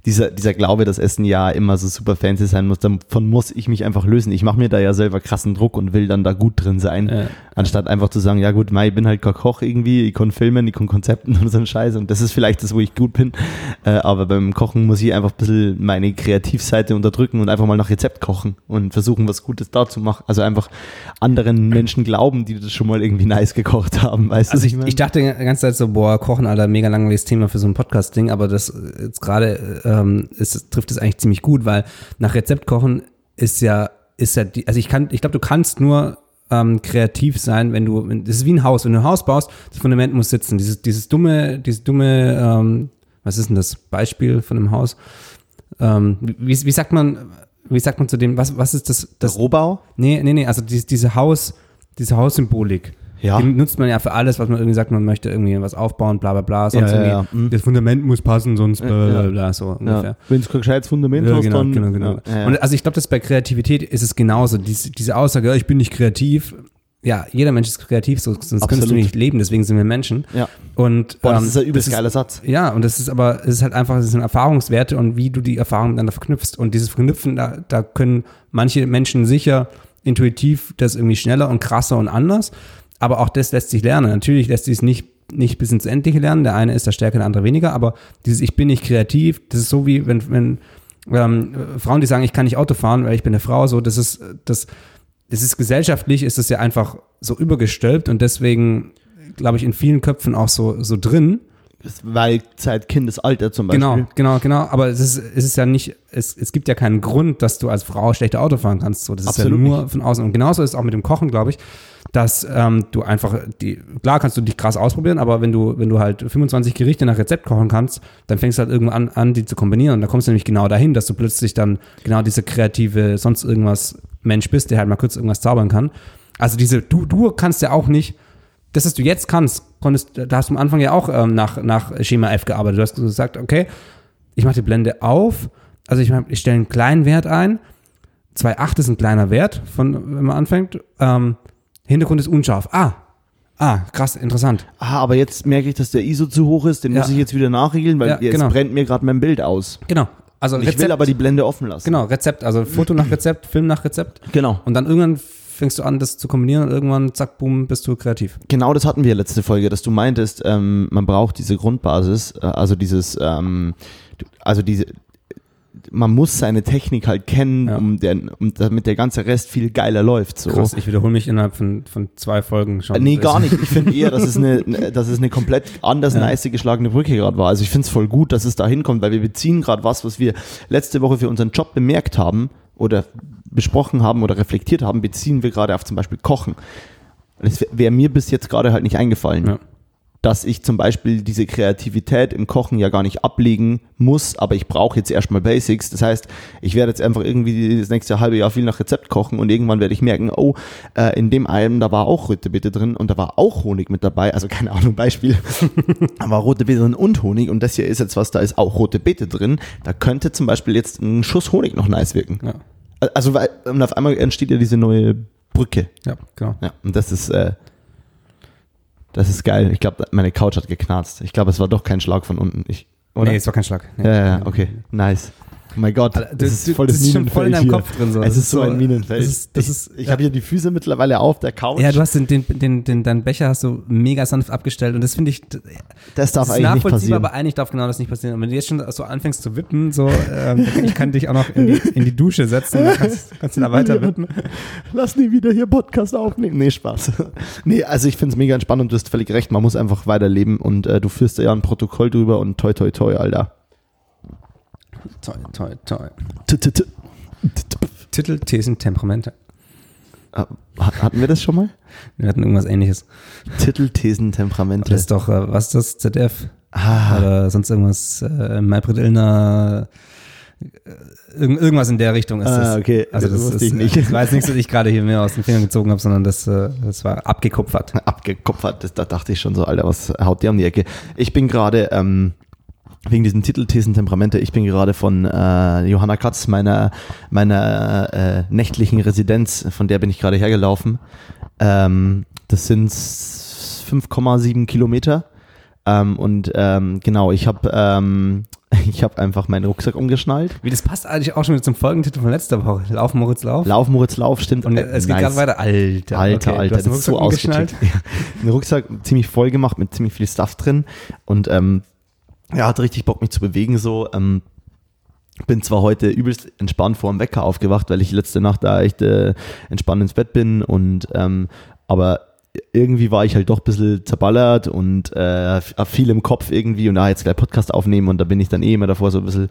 dieser, dieser Glaube, dass Essen ja immer so super fancy sein muss, davon muss ich mich einfach lösen. Ich mache mir da ja selber krassen Druck und will dann da gut drin sein, Ja. Anstatt einfach zu sagen, ja gut, Mai, ich bin halt kein Koch irgendwie, ich kann filmen, ich kann Konzepten und so einen Scheiß. Und das ist vielleicht das, wo ich gut bin, äh, aber beim Kochen muss ich einfach ein bisschen meine Kreativseite unterdrücken und einfach mal nach Rezept kochen und versuchen, was Gutes da zu machen. Also einfach anderen Menschen glauben, die das schon mal irgendwie nice gekocht haben, weißt Also du, ich, was ich dachte die ganze Zeit so, boah, Kochen, Alter, mega langweiliges Thema für so ein Podcast-Ding, aber das äh, jetzt gerade ähm, ist, trifft es eigentlich ziemlich gut, weil nach Rezept kochen ist ja, ist ja die, also ich kann, ich glaube, du kannst nur ähm, kreativ sein, wenn du, das ist wie ein Haus, wenn du ein Haus baust, das Fundament muss sitzen, dieses, dieses dumme, dieses dumme, ähm, was ist denn das Beispiel von einem Haus? Ähm, wie, wie sagt man, wie sagt man zu dem, was, was ist das, das, Rohbau? Nee, nee, nee, also diese, diese Haus, diese Haussymbolik. Ja. Die nutzt man ja für alles, was man irgendwie sagt, man möchte irgendwie was aufbauen, bla bla bla. Sonst Ja, ja, irgendwie, ja. Mhm. das Fundament muss passen, sonst bla bla ja. bla, so ungefähr. Wenn du kein gescheites Fundament Ja, hast, genau, dann... genau, genau. Und also ich glaube, dass bei Kreativität ist es genauso. Diese, diese Aussage, ja, ich bin nicht kreativ. Ja, jeder Mensch ist kreativ, so, sonst könntest du Absolut. nicht leben, deswegen sind wir Menschen. ja. Und, Boah, das ähm, ist ein übelst geiler Satz. ja, und das ist aber, es ist halt einfach, es sind Erfahrungswerte und wie du die Erfahrungen miteinander verknüpfst. Und dieses Verknüpfen, da, da können manche Menschen sicher intuitiv das irgendwie schneller und krasser und anders. Aber auch das lässt sich lernen. Natürlich lässt sich es nicht, nicht bis ins Endliche lernen. Der eine ist da stärker, der andere weniger. Aber dieses Ich bin nicht kreativ, das ist so wie, wenn, wenn ähm, Frauen, die sagen, ich kann nicht Auto fahren, weil ich bin eine Frau, so, das ist, das, das ist gesellschaftlich, ist das ja einfach so übergestülpt und deswegen, glaube ich, in vielen Köpfen auch so, so drin. Weil seit Kindesalter zum Beispiel. Genau, genau, genau. Aber es ist, es ist ja nicht, es, es gibt ja keinen Grund, dass du als Frau schlechter Auto fahren kannst. So, das Absolut ist ja nur von außen. Und genauso ist es auch mit dem Kochen, glaube ich, dass ähm, du einfach die, klar kannst du dich krass ausprobieren, aber wenn du, wenn du halt 25 Gerichte nach Rezept kochen kannst, dann fängst du halt irgendwann an, an, die zu kombinieren. Und da kommst du nämlich genau dahin, dass du plötzlich dann genau diese kreative, sonst irgendwas Mensch bist, der halt mal kurz irgendwas zaubern kann. Also diese, du, du kannst ja auch nicht, das, was du jetzt kannst, konntest, da hast du am Anfang ja auch ähm, nach, nach Schema F gearbeitet. Du hast gesagt, okay, ich mache die Blende auf, also ich, ich stelle einen kleinen Wert ein, 2,8 ist ein kleiner Wert, von, wenn man anfängt, ähm, Hintergrund ist unscharf. Ah, ah, krass, interessant. Ah, aber jetzt merke ich, dass der ISO zu hoch ist, den Ja. muss ich jetzt wieder nachregeln, weil Ja, jetzt genau. brennt mir gerade mein Bild aus. Genau. Also Und ich will aber die Blende offen lassen. genau, Rezept, also Foto nach Rezept, Film nach Rezept. Genau. Und dann irgendwann fängst du an, das zu kombinieren und irgendwann, zack, boom, bist du kreativ. Genau das hatten wir letzte Folge, dass du meintest, ähm, man braucht diese Grundbasis, äh, also dieses, ähm, also diese, man muss seine Technik halt kennen, Ja. um, der, um damit der ganze Rest viel geiler läuft. So. Krass, ich wiederhole mich innerhalb von, von zwei Folgen schon. Äh, Nee, gar nicht. Ich finde eher, dass es eine, ne- dass es eine komplett anders Ja. nice geschlagene Brücke gerade war. Also ich finde es voll gut, dass es da hinkommt, weil wir beziehen gerade was, was wir letzte Woche für unseren Job bemerkt haben oder besprochen haben oder reflektiert haben, beziehen wir gerade auf zum Beispiel Kochen. Das wäre wär mir bis jetzt gerade halt nicht eingefallen. Ja. Dass ich zum Beispiel diese Kreativität im Kochen ja gar nicht ablegen muss, aber ich brauche jetzt erstmal Basics. Das heißt, ich werde jetzt einfach irgendwie das nächste halbe Jahr viel nach Rezept kochen und irgendwann werde ich merken, oh, äh, in dem Alben, da war auch rote Beete drin und da war auch Honig mit dabei. Also keine Ahnung, Beispiel. da war rote Beete drin und Honig und das hier ist jetzt was, da ist auch rote Beete drin. Da könnte zum Beispiel jetzt ein Schuss Honig noch nice wirken. Ja, Also weil, und auf einmal entsteht ja diese neue Brücke. ja genau. Ja, und das ist, äh, Das ist geil. Ich glaube, meine Couch hat geknarzt. Ich glaube, es war doch kein Schlag von unten. Ich, oder? Nee, es war kein Schlag. Nee. ja, ja, ja, okay. Nice. Oh mein Gott, Alter, das, ist voll das, das ist schon voll in deinem hier. Kopf drin. So. Es Das ist so ein Minenfeld. Das ist, das ich ich ja. habe hier die Füße mittlerweile auf der Couch. Ja, du hast den, den, den, den, deinen Becher hast du mega sanft abgestellt und das finde ich, das das darf ist eigentlich nicht nachvollziehbar, passieren. aber eigentlich darf genau das nicht passieren. Und wenn du jetzt schon so anfängst zu wippen, so, ähm, ich kann dich auch noch in die, in die Dusche setzen dann kannst, kannst du da weiter wippen. Lass nie wieder hier Podcast aufnehmen. Nee, Spaß. nee, also ich finde es mega entspannt und du hast völlig recht. Man muss einfach weiterleben und äh, du führst ja ein Protokoll drüber und toi, toi, toi, Alter. Toll, toll, toll. T -t -t Titel, Thesen, Temperamente. Hat- Hatten wir das schon mal? Wir hatten irgendwas ähnliches. Titel, Thesen, Temperamente. Das ist doch, äh, was ist das, ZDF? ah, Oder sonst irgendwas, äh, Maybrit Illner, äh, irgend, irgendwas in der Richtung ist Ah, das. okay. Also Das das, wusste ist, ich nicht. Das war jetzt nichts, was ich gerade hier mir aus den Fingern gezogen habe, sondern das, das war abgekupfert. abgekupfert. Das, da dachte ich schon so, Alter, was haut der um die Ecke? Ich bin gerade, ähm, wegen diesem Titel Thesen, Temperamente, ich bin gerade von äh, Johanna Katz, meiner, meiner äh, nächtlichen Residenz, von der bin ich gerade hergelaufen. Ähm, das sind 5,7 Kilometer. Ähm, und ähm, genau, ich habe ähm, ich hab einfach meinen Rucksack umgeschnallt. Wie das passt eigentlich auch schon wieder zum Folgentitel von letzter Woche. Lauf, Moritz, lauf. Lauf, Moritz, Lauf, stimmt. Und es geht Nice. gerade weiter. Alter, Alter, okay. Alter, das ist so. Ja. Den Rucksack ziemlich voll gemacht mit ziemlich viel Stuff drin und ähm, ja, hatte richtig Bock, mich zu bewegen so. Ähm, bin zwar heute übelst entspannt vor dem Wecker aufgewacht, weil ich letzte Nacht da echt äh, entspannt ins Bett bin und ähm, aber irgendwie war ich halt doch ein bisschen zerballert und äh, viel im Kopf irgendwie und ah, jetzt gleich Podcast aufnehmen und da bin ich dann eh immer davor so ein bisschen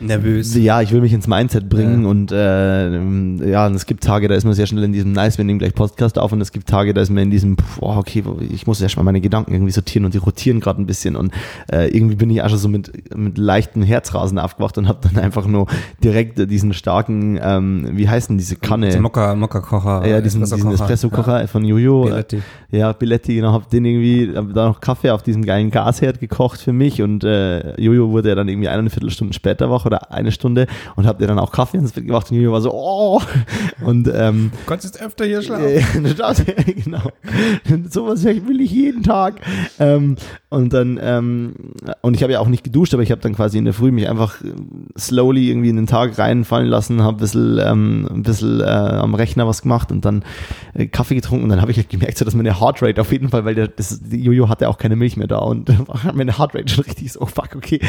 Nervös. ja, ich will mich ins Mindset bringen Ja. und äh, ja, und es gibt Tage, da ist man sehr schnell in diesem Nice, wir nehmen gleich Podcast auf und es gibt Tage, da ist man in diesem, pff, oh, okay, ich muss erst mal meine Gedanken irgendwie sortieren und die rotieren gerade ein bisschen und äh, irgendwie bin ich auch schon so mit, mit leichten Herzrasen aufgewacht und habe dann einfach nur direkt diesen starken, ähm, wie heißt denn diese Kanne? Diesen Mokka, Mokka-Kocher. ja, diesen, Espresso-Kocher. Espresso-Kocher von Jojo. Ja, Biletti. Ja, Biletti, genau, hab den irgendwie, hab da noch Kaffee auf diesem geilen Gasherd gekocht für mich und äh, Jojo wurde ja dann irgendwie eine Viertelstunde später wach oder eine Stunde und hab dir dann auch Kaffee ins Bett gemacht und Jojo war so, oh, und ähm, Du konntest öfter hier schlafen. äh, genau. Sowas will ich jeden Tag. Ähm, und dann, ähm, und ich habe ja auch nicht geduscht, aber ich habe dann quasi in der Früh mich einfach äh, slowly irgendwie in den Tag reinfallen lassen, habe ein bisschen, ähm, ein bisschen äh, am Rechner was gemacht und dann äh, Kaffee getrunken und dann habe ich halt gemerkt, so, dass meine Heartrate auf jeden Fall, weil der, das, die Jojo hatte auch keine Milch mehr da und meine Heartrate schon richtig so, oh fuck, okay,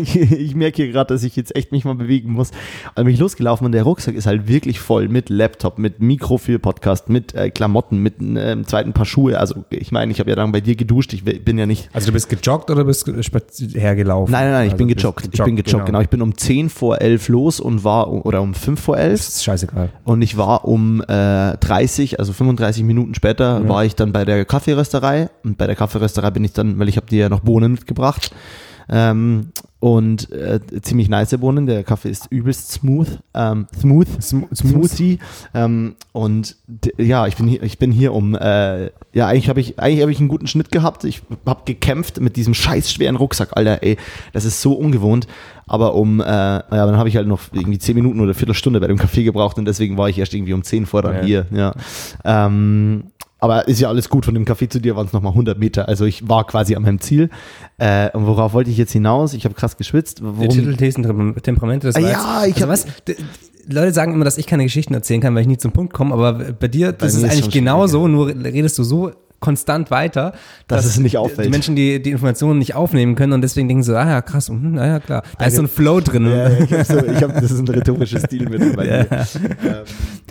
ich, ich merke hier gerade, dass ich jetzt echt mich mal bewegen muss. Also bin ich losgelaufen und der Rucksack ist halt wirklich voll mit Laptop, mit Mikro für Podcast, mit äh, Klamotten, mit einem zweiten Paar Schuhe. Also ich meine, ich habe ja dann bei dir geduscht, ich bin ja nicht Also du bist gejoggt oder bist hergelaufen? Nein, nein, nein, ich also bin bist gejoggt. Ich bin gejoggt, genau. Ich bin um 10 vor 11 los und war, oder um 5 vor 11 Das ist scheißegal. und ich war um äh, 30, also 35 Minuten später, war ich dann bei der Kaffeerösterei und bei der Kaffeerösterei bin ich dann, weil ich habe dir ja noch Bohnen mitgebracht ähm, und äh, ziemlich nice Bohnen. Der Kaffee ist übelst smooth, ähm, smooth, Sm Smoothie ähm, und ja, ich bin hier, ich bin hier um, äh, ja eigentlich habe ich eigentlich habe ich einen guten Schnitt gehabt. Ich habe gekämpft mit diesem scheiß schweren Rucksack, Alter, ey, das ist so ungewohnt. Aber um, äh, ja, dann habe ich halt noch irgendwie zehn Minuten oder Viertelstunde bei dem Kaffee gebraucht und deswegen war ich erst irgendwie um zehn vor dann Ja. hier. Ja. Ähm, aber ist ja alles gut. Von dem Café zu dir waren es nochmal 100 Meter. Also ich war quasi an meinem Ziel. Äh, und worauf wollte ich jetzt hinaus? Ich habe krass geschwitzt. Der Worum, Titel Thesen, Tem- Temperamente, das Ah, ja, ich also hab- was, d- d- Leute sagen immer, dass ich keine Geschichten erzählen kann, weil ich nie zum Punkt komme, aber bei dir, das mir ist eigentlich genauso, nur redest du so konstant weiter, Dass es nicht auffällt. Die Menschen, die die Informationen nicht aufnehmen können und deswegen denken so, ah ja, krass, mhm, na ja, klar. Da ist so ein Flow drin. ja, ich hab so, ich hab, das ist ein rhetorisches Stilmittel bei mir.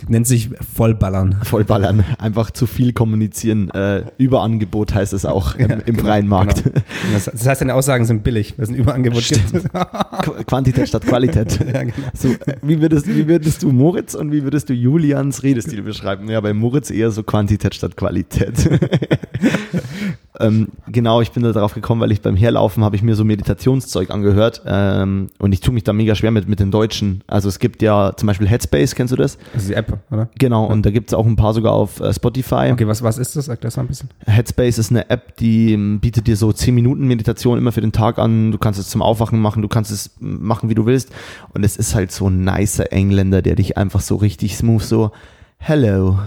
Nennt sich Vollballern. Vollballern. Einfach zu viel kommunizieren. Äh, Überangebot heißt es auch im, im freien Markt. Genau. Das, das heißt, deine Aussagen sind billig, weil es ein Überangebot gibt. Qu- Quantität statt Qualität. Ja, genau. So, wie, würdest, wie würdest du Moritz und wie würdest du Julians Redestil beschreiben? Ja, bei Moritz eher so Quantität statt Qualität. ähm, genau, ich bin da drauf gekommen, weil ich beim Herlaufen habe ich mir so Meditationszeug angehört ähm, und ich tue mich da mega schwer mit, mit den Deutschen. Also es gibt ja zum Beispiel Headspace, kennst du das? Das ist die App, oder? Genau, und da gibt es auch ein paar sogar auf äh, Spotify. Okay, was, was ist das? Sag das mal ein bisschen. Headspace ist eine App, die ähm, bietet dir so 10 Minuten Meditation immer für den Tag an. Du kannst es zum Aufwachen machen, du kannst es machen, wie du willst. Und es ist halt so ein nicer Engländer, der dich einfach so richtig smooth so, hello,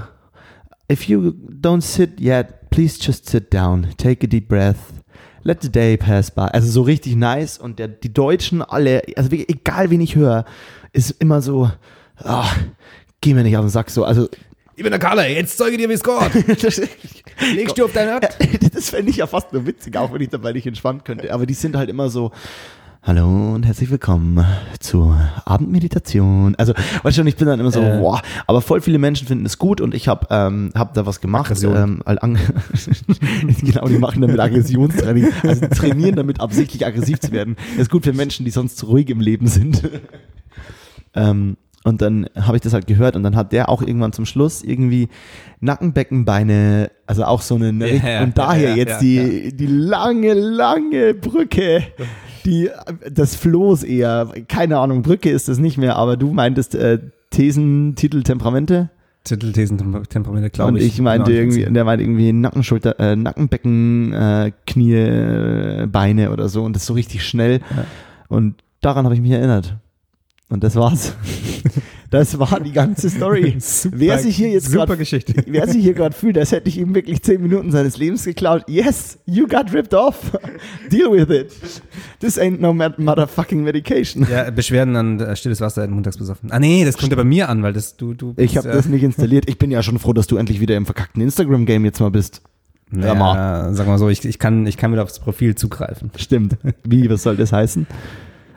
if you don't sit yet, Please just sit down, take a deep breath. Let the day pass by. Also so richtig nice. Und der, die Deutschen alle, also egal wen ich höre, ist immer so, ah, geh mir nicht auf den Sack so. Also Ich bin der Kalle, jetzt zeige dir, wie es geht. Legst du auf deinen Akt? das fände ich ja fast nur witzig, auch wenn ich dabei nicht entspannen könnte. Aber die sind halt immer so, Hallo und herzlich willkommen zur Abendmeditation. Also, weißt du, und ich bin dann immer so, Äh. wow. Aber voll viele Menschen finden es gut und ich habe ähm, hab da was gemacht. Aggression. Ähm, genau, die machen damit Aggressionstraining. Also trainieren damit absichtlich aggressiv zu werden. Das ist gut für Menschen, die sonst ruhig im Leben sind. ähm, und dann habe ich das halt gehört und dann hat der auch irgendwann zum Schluss irgendwie Nackenbeckenbeine, also auch so eine, eine Ja, ja, und daher ja, jetzt die, die lange, lange Brücke, die das Floß eher, keine Ahnung, Brücke ist das nicht mehr, aber du meintest äh, Thesen, Titel, Temperamente Titelthesen, Temperamente, glaube und ich. ich meinte Genau, irgendwie, der meinte irgendwie Nacken, Schulter, äh, Nackenbecken, äh, Knie, äh, Beine oder so und das so richtig schnell Ja. und daran habe ich mich erinnert und das war's. Das war die ganze Story. Super, Wer sich hier jetzt super grad- Geschichte. Wer sich hier gerade fühlt, als hätte ich ihm wirklich zehn Minuten seines Lebens geklaut. Yes, you got ripped off. Deal with it. This ain't no mad- motherfucking medication. Ja, Beschwerden an äh, stilles Wasser in montags besoffen. Ah nee, das kommt ja bei mir an, weil das du du Ich habe bist, das nicht installiert. Ich bin ja schon froh, dass du endlich wieder im verkackten Instagram-Game jetzt mal bist. ja, naja, sag mal so, ich, ich kann ich kann wieder aufs Profil zugreifen. Stimmt. Wie, was soll das heißen?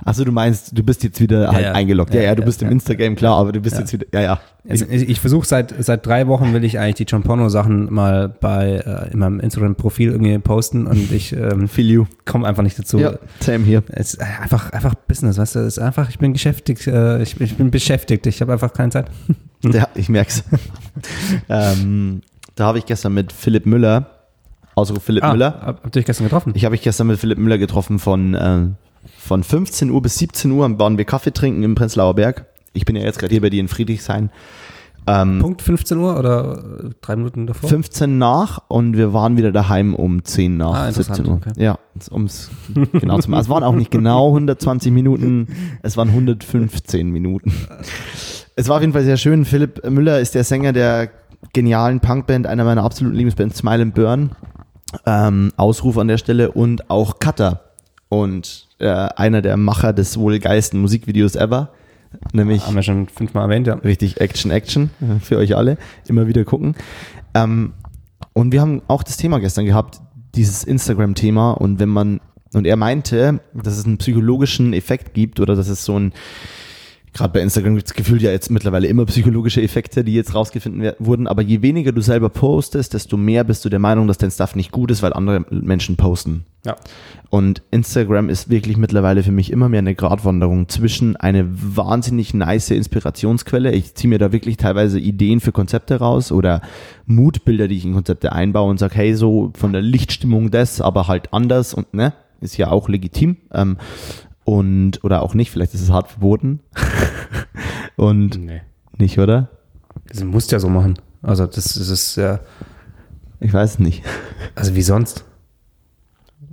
Achso, du meinst, du bist jetzt wieder halt ja. eingeloggt. Ja, ja, Ja, du ja, bist im Instagram, klar, aber du bist Ja. jetzt wieder, ja, ja. Also ich ich versuche seit seit drei Wochen will ich eigentlich die John Porno Sachen mal bei äh, in meinem Instagram Profil irgendwie posten und ich ähm, Feel you. komme einfach nicht dazu. Ja, same hier. Es ist einfach einfach Business, weißt du, es ist einfach ich bin beschäftigt, äh, ich, ich bin beschäftigt, ich habe einfach keine Zeit. Ja, ich merk's. ähm, da habe ich gestern mit Philipp Müller, Ausruf Philipp Müller, hab, habt ihr euch gestern getroffen? Ich habe mich gestern mit Philipp Müller getroffen von, äh, von 15 Uhr bis 17 Uhr waren wir Kaffee trinken im Prenzlauer Berg. Ich bin ja jetzt gerade hier bei dir in Friedrichshain. Ähm, Punkt 15 Uhr oder äh, drei Minuten davor? 15 nach und wir waren wieder daheim um 10 nach Ah, interessant, 17 Uhr. okay. Ja, ums genau zu machen. Es waren auch nicht genau 120 Minuten, es waren 115 Minuten. Es war auf jeden Fall sehr schön. Philipp Müller ist der Sänger der genialen Punkband, einer meiner absoluten Lieblingsbands, Smile and Burn. Ähm, Ausruf an der Stelle und auch Cutter und äh, einer der Macher des wohl geilsten Musikvideos ever, nämlich Haben wir schon fünfmal erwähnt, ja. richtig Action, Action äh, für euch alle. Immer wieder gucken. Ähm, und wir haben auch das Thema gestern gehabt, dieses Instagram-Thema. Und wenn man, und er meinte, dass es einen psychologischen Effekt gibt oder dass es so ein, gerade bei Instagram gibt es gefühlt ja jetzt mittlerweile immer psychologische Effekte, die jetzt rausgefunden wurden. Aber je weniger du selber postest, desto mehr bist du der Meinung, dass dein Stuff nicht gut ist, weil andere Menschen posten. Ja. Und Instagram ist wirklich mittlerweile für mich immer mehr eine Gratwanderung zwischen eine wahnsinnig nice Inspirationsquelle. Ich ziehe mir da wirklich teilweise Ideen für Konzepte raus oder Mutbilder, die ich in Konzepte einbaue und sage, hey, so von der Lichtstimmung das, aber halt anders und ne, ist ja auch legitim. Ähm, und, oder auch nicht, vielleicht ist es hart verboten. und Nee. nicht, oder? Das musst du ja so machen. Also das, das ist ja, Ich weiß es nicht. also wie sonst.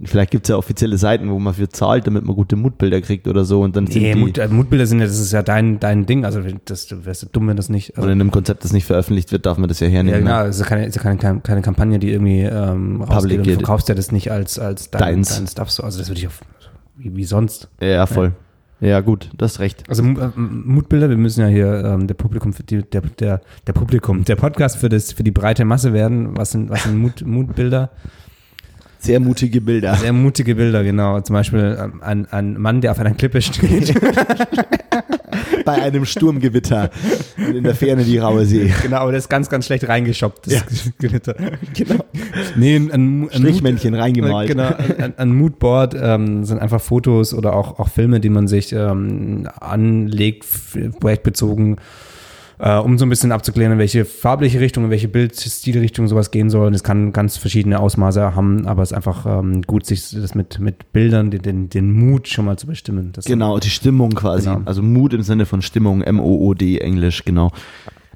Vielleicht gibt es ja offizielle Seiten, wo man für zahlt, damit man gute Mutbilder kriegt oder so. Und dann sind Nee, die, Mut, äh, Mutbilder sind ja, das ist ja dein, dein Ding. Also das, du wärst ja dumm, wenn das nicht. Also, in einem Konzept, das nicht veröffentlicht wird, darf man das ja hernehmen. ja, ne? genau, es ist ja keine, es ist ja keine, keine Kampagne, die irgendwie ähm, rausgeht und geht. verkaufst ja das nicht als, als dein, Deins. dein Stuff so. Also das würde ich auf, wie, wie sonst. Ja, ja, voll. Ja, gut, das ist recht. Also äh, Mutbilder, wir müssen ja hier ähm, der Publikum, für die, der, der, der Publikum, der Podcast für, das, für die breite Masse werden. Was sind, was sind Mut, Mutbilder? Sehr mutige Bilder. Sehr mutige Bilder, genau. Zum Beispiel ähm, ein, ein Mann, der auf einer Klippe steht. Bei einem Sturmgewitter und in der Ferne die raue See. genau, aber das ist ganz, ganz schlecht reingeschoppt, das Ja. Gewitter. Genau. Nee, ein, ein, ein Strichmännchen Mood- reingemalt. Genau, ein, ein Moodboard ähm, sind einfach Fotos oder auch, auch Filme, die man sich ähm, anlegt, projektbezogen, äh, um so ein bisschen abzuklären, in welche farbliche Richtung, in welche Bildstilrichtung sowas gehen soll. Und es kann ganz verschiedene Ausmaße haben, aber es ist einfach ähm, gut, sich das mit, mit Bildern, den, den, den Mut schon mal zu bestimmen. Das Genau, die Stimmung quasi. Genau. Also Mut im Sinne von Stimmung, M-O-O-D, Englisch, genau.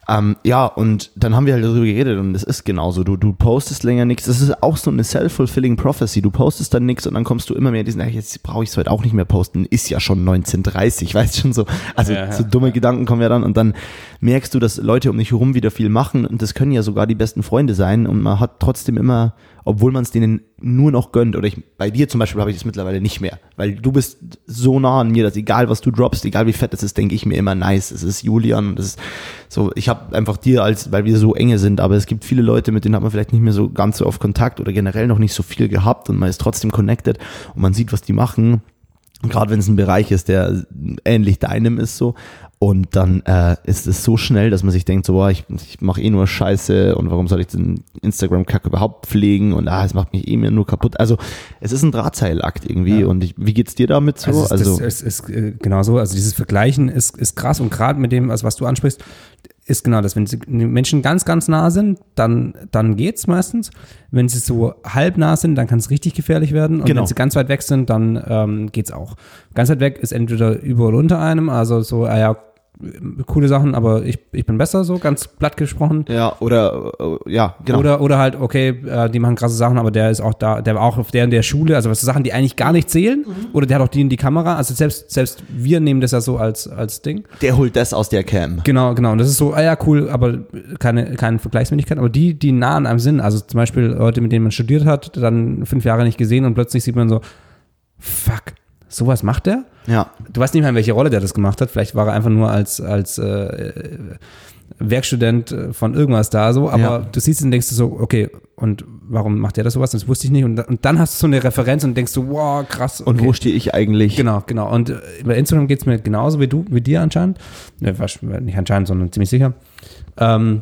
Ähm, ja, und dann haben wir halt darüber geredet und es ist genauso. Du, du postest länger nichts. Das ist auch so eine self-fulfilling prophecy. Du postest dann nichts und dann kommst du immer mehr diesen, ach, jetzt brauche ich es heute auch nicht mehr posten. Ist ja schon 1930, weißt schon so. Also Ja, ja, so dumme Gedanken kommen ja dann und dann merkst du, dass Leute um dich herum wieder viel machen und das können ja sogar die besten Freunde sein und man hat trotzdem immer, obwohl man es denen nur noch gönnt oder ich, bei dir zum Beispiel habe ich das mittlerweile nicht mehr, weil du bist so nah an mir, dass egal was du droppst, egal wie fett es ist, denke ich mir immer nice, es ist Julian, das ist so, ich habe einfach dir als, weil wir so enge sind, aber es gibt viele Leute, mit denen hat man vielleicht nicht mehr so ganz so oft Kontakt oder generell noch nicht so viel gehabt und man ist trotzdem connected und man sieht, was die machen gerade wenn es ein Bereich ist, der ähnlich deinem ist so. Und dann äh, ist es so schnell, dass man sich denkt, so, boah, ich, ich mache eh nur Scheiße und warum soll ich den Instagram-Kack überhaupt pflegen und ah, es macht mich eh mir nur kaputt. Also es ist ein Drahtseilakt irgendwie Ja. und ich, wie geht's dir damit so? Also, Also, es, das, es ist äh, genau so. Also dieses Vergleichen ist, ist krass und gerade mit dem, also was du ansprichst, ist genau das. Wenn die Menschen ganz, ganz nah sind, dann, dann geht's meistens. Wenn sie so halb nah sind, dann kann es richtig gefährlich werden. Und Genau. wenn sie ganz weit weg sind, dann ähm, geht's auch. Ganz weit weg ist entweder über oder unter einem, also so, ah ja, coole Sachen, aber ich, ich bin besser, so ganz platt gesprochen. ja, oder äh, ja, genau. Oder, oder halt, okay, äh, die machen krasse Sachen, aber der ist auch da, der war auch auf der in der Schule, also was Sachen, die eigentlich gar nicht zählen. Oder der hat auch die in die Kamera. Also selbst, selbst wir nehmen das ja so als, als Ding. der holt das aus der Cam. Genau, genau. Und das ist so, ah ja, cool, aber keine, keine Vergleichsmöglichkeit. Aber die, die nah an einem sind, also zum Beispiel Leute, mit denen man studiert hat, dann fünf Jahre nicht gesehen und plötzlich sieht man so, fuck, sowas macht der? Ja, Du weißt nicht mehr, in welche Rolle der das gemacht hat. Vielleicht war er einfach nur als, als äh, Werkstudent äh, von irgendwas da so, aber Ja. du siehst es und denkst du so, okay, und warum macht der das sowas? Das wusste ich nicht. Und, und dann hast du so eine Referenz und denkst so, wow, krass. und okay. wo stehe ich eigentlich? Genau, genau. Und äh, bei Instagram geht's mir genauso wie du, wie dir anscheinend. Ne, nicht anscheinend, sondern ziemlich sicher. Ähm,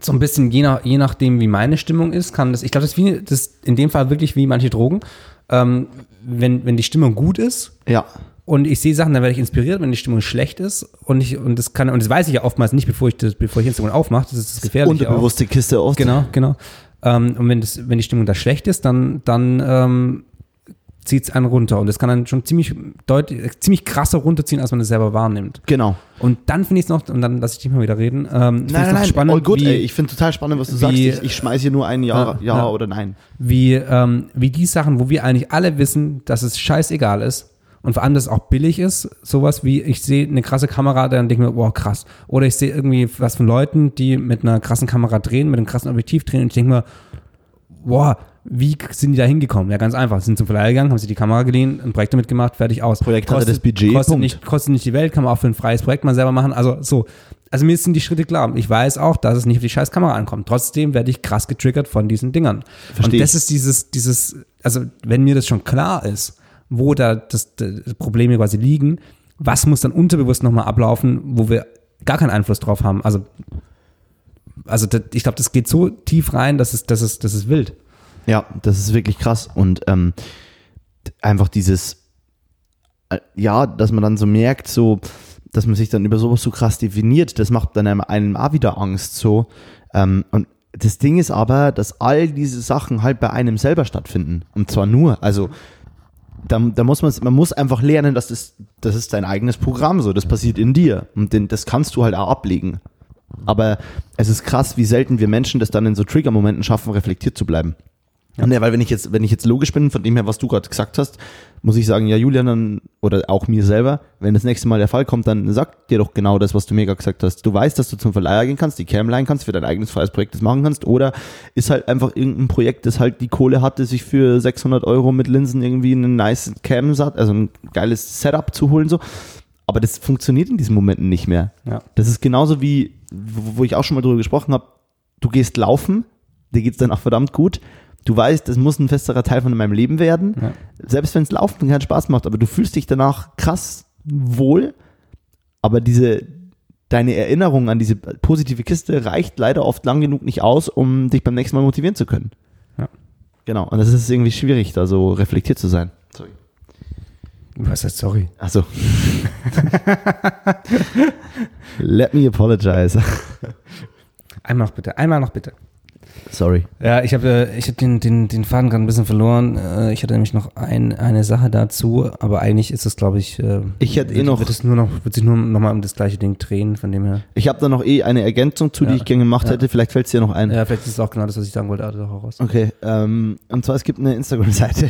so ein bisschen je, nach, je nachdem, wie meine Stimmung ist, kann das, ich glaube, das ist wie, das in dem Fall wirklich wie manche Drogen. Ähm, wenn, wenn die Stimmung gut ist, Ja, und ich sehe Sachen, dann werde ich inspiriert, wenn die Stimmung schlecht ist und ich und das kann und das weiß ich ja oftmals nicht, bevor ich das, bevor ich Instagram aufmache, das ist das Gefährliche auch. unterbewusste Kiste oft. Genau, genau. Ähm, und wenn das wenn die Stimmung da schlecht ist, dann dann ähm, zieht es einen runter und das kann dann schon ziemlich deutlich ziemlich krasser runterziehen, als man es selber wahrnimmt. Genau. Und dann finde ich es noch und dann lasse ich dich mal wieder reden. Ähm, Nein, nein, nein, spannend, all gut, wie, ey. Ich finde total spannend, was du wie- sagst. Ich, ich schmeiß hier nur ein Ja, Ja, ja, ja. oder Nein. wie, ähm, wie die Sachen, wo wir eigentlich alle wissen, dass es scheißegal ist und vor allem, dass es auch billig ist, sowas wie, ich sehe eine krasse Kamera, dann denke ich mir, wow, krass. Oder ich sehe irgendwie was von Leuten, die mit einer krassen Kamera drehen, mit einem krassen Objektiv drehen und ich denke mir, wow, wie sind die da hingekommen? Ja, ganz einfach. Sie sind zum Verleih gegangen, haben sich die Kamera geliehen, ein Projekt damit gemacht, fertig aus. Projekt hatte das Budget, Kostet Punkt. nicht, kostet nicht die Welt, kann man auch für ein freies Projekt mal selber machen. Also so. Also mir sind die Schritte klar. Ich weiß auch, dass es nicht auf die scheiß Kamera ankommt. Trotzdem werde ich krass getriggert von diesen Dingern. Versteh Und das ist dieses, dieses, also wenn mir das schon klar ist, wo da das, das Probleme quasi liegen, was muss dann unterbewusst nochmal ablaufen, wo wir gar keinen Einfluss drauf haben. Also, also das, ich glaube, das geht so tief rein, dass es, dass es, das ist wild. Ja, das ist wirklich krass. Und ähm, einfach dieses, äh, ja, dass man dann so merkt, so, dass man sich dann über sowas so krass definiert, das macht dann einem, einem auch wieder Angst. So. Ähm, und das Ding ist aber, dass all diese Sachen halt bei einem selber stattfinden. Und zwar nur, also da, da muss man, man muss einfach lernen, dass das, das ist dein eigenes Programm so, das passiert in dir. Und den, das kannst du halt auch ablegen. Aber es ist krass, wie selten wir Menschen das dann in so Trigger-Momenten schaffen, reflektiert zu bleiben. Ja. weil wenn ich jetzt, wenn ich jetzt logisch bin, von dem her, was du gerade gesagt hast, muss ich sagen, ja, Julian, dann, oder auch mir selber, wenn das nächste Mal der Fall kommt, dann sag dir doch genau das, was du mir gerade gesagt hast. Du weißt, dass du zum Verleiher gehen kannst, die Cam leihen kannst, für dein eigenes freies Projekt das machen kannst, oder ist halt einfach irgendein Projekt, das halt die Kohle hatte, sich für 600 Euro mit Linsen irgendwie einen nice Cam, also ein geiles Setup zu holen, so. Aber das funktioniert in diesen Momenten nicht mehr. Ja. Das ist genauso wie, wo wo ich auch schon mal drüber gesprochen habe, du gehst laufen, dir geht's dann auch verdammt gut. Du weißt, das muss ein festerer Teil von meinem Leben werden. Ja. Selbst wenn es Laufen keinen Spaß macht, aber du fühlst dich danach krass wohl. Aber diese, deine Erinnerung an diese positive Kiste reicht leider oft lang genug nicht aus, um dich beim nächsten Mal motivieren zu können. Ja. Genau. Und das ist irgendwie schwierig, da so reflektiert zu sein. Was heißt sorry? Achso. Let me apologize. Einmal noch bitte, einmal noch bitte. Sorry. Ja, ich habe ich hab den, den, den Faden gerade ein bisschen verloren. Äh, Ich hatte nämlich noch ein, eine Sache dazu, aber eigentlich ist es, glaube ich, äh, Ich hätte eh noch- wird, es nur noch, wird sich nur noch mal um das gleiche Ding drehen, von dem her. Ich habe da noch eh eine Ergänzung zu, die Ja. ich gerne gemacht Ja. hätte. Vielleicht fällt es dir noch ein. Ja, vielleicht ist es auch genau das, was ich sagen wollte, also auch raus. Okay, ähm, und zwar es gibt eine Instagram-Seite,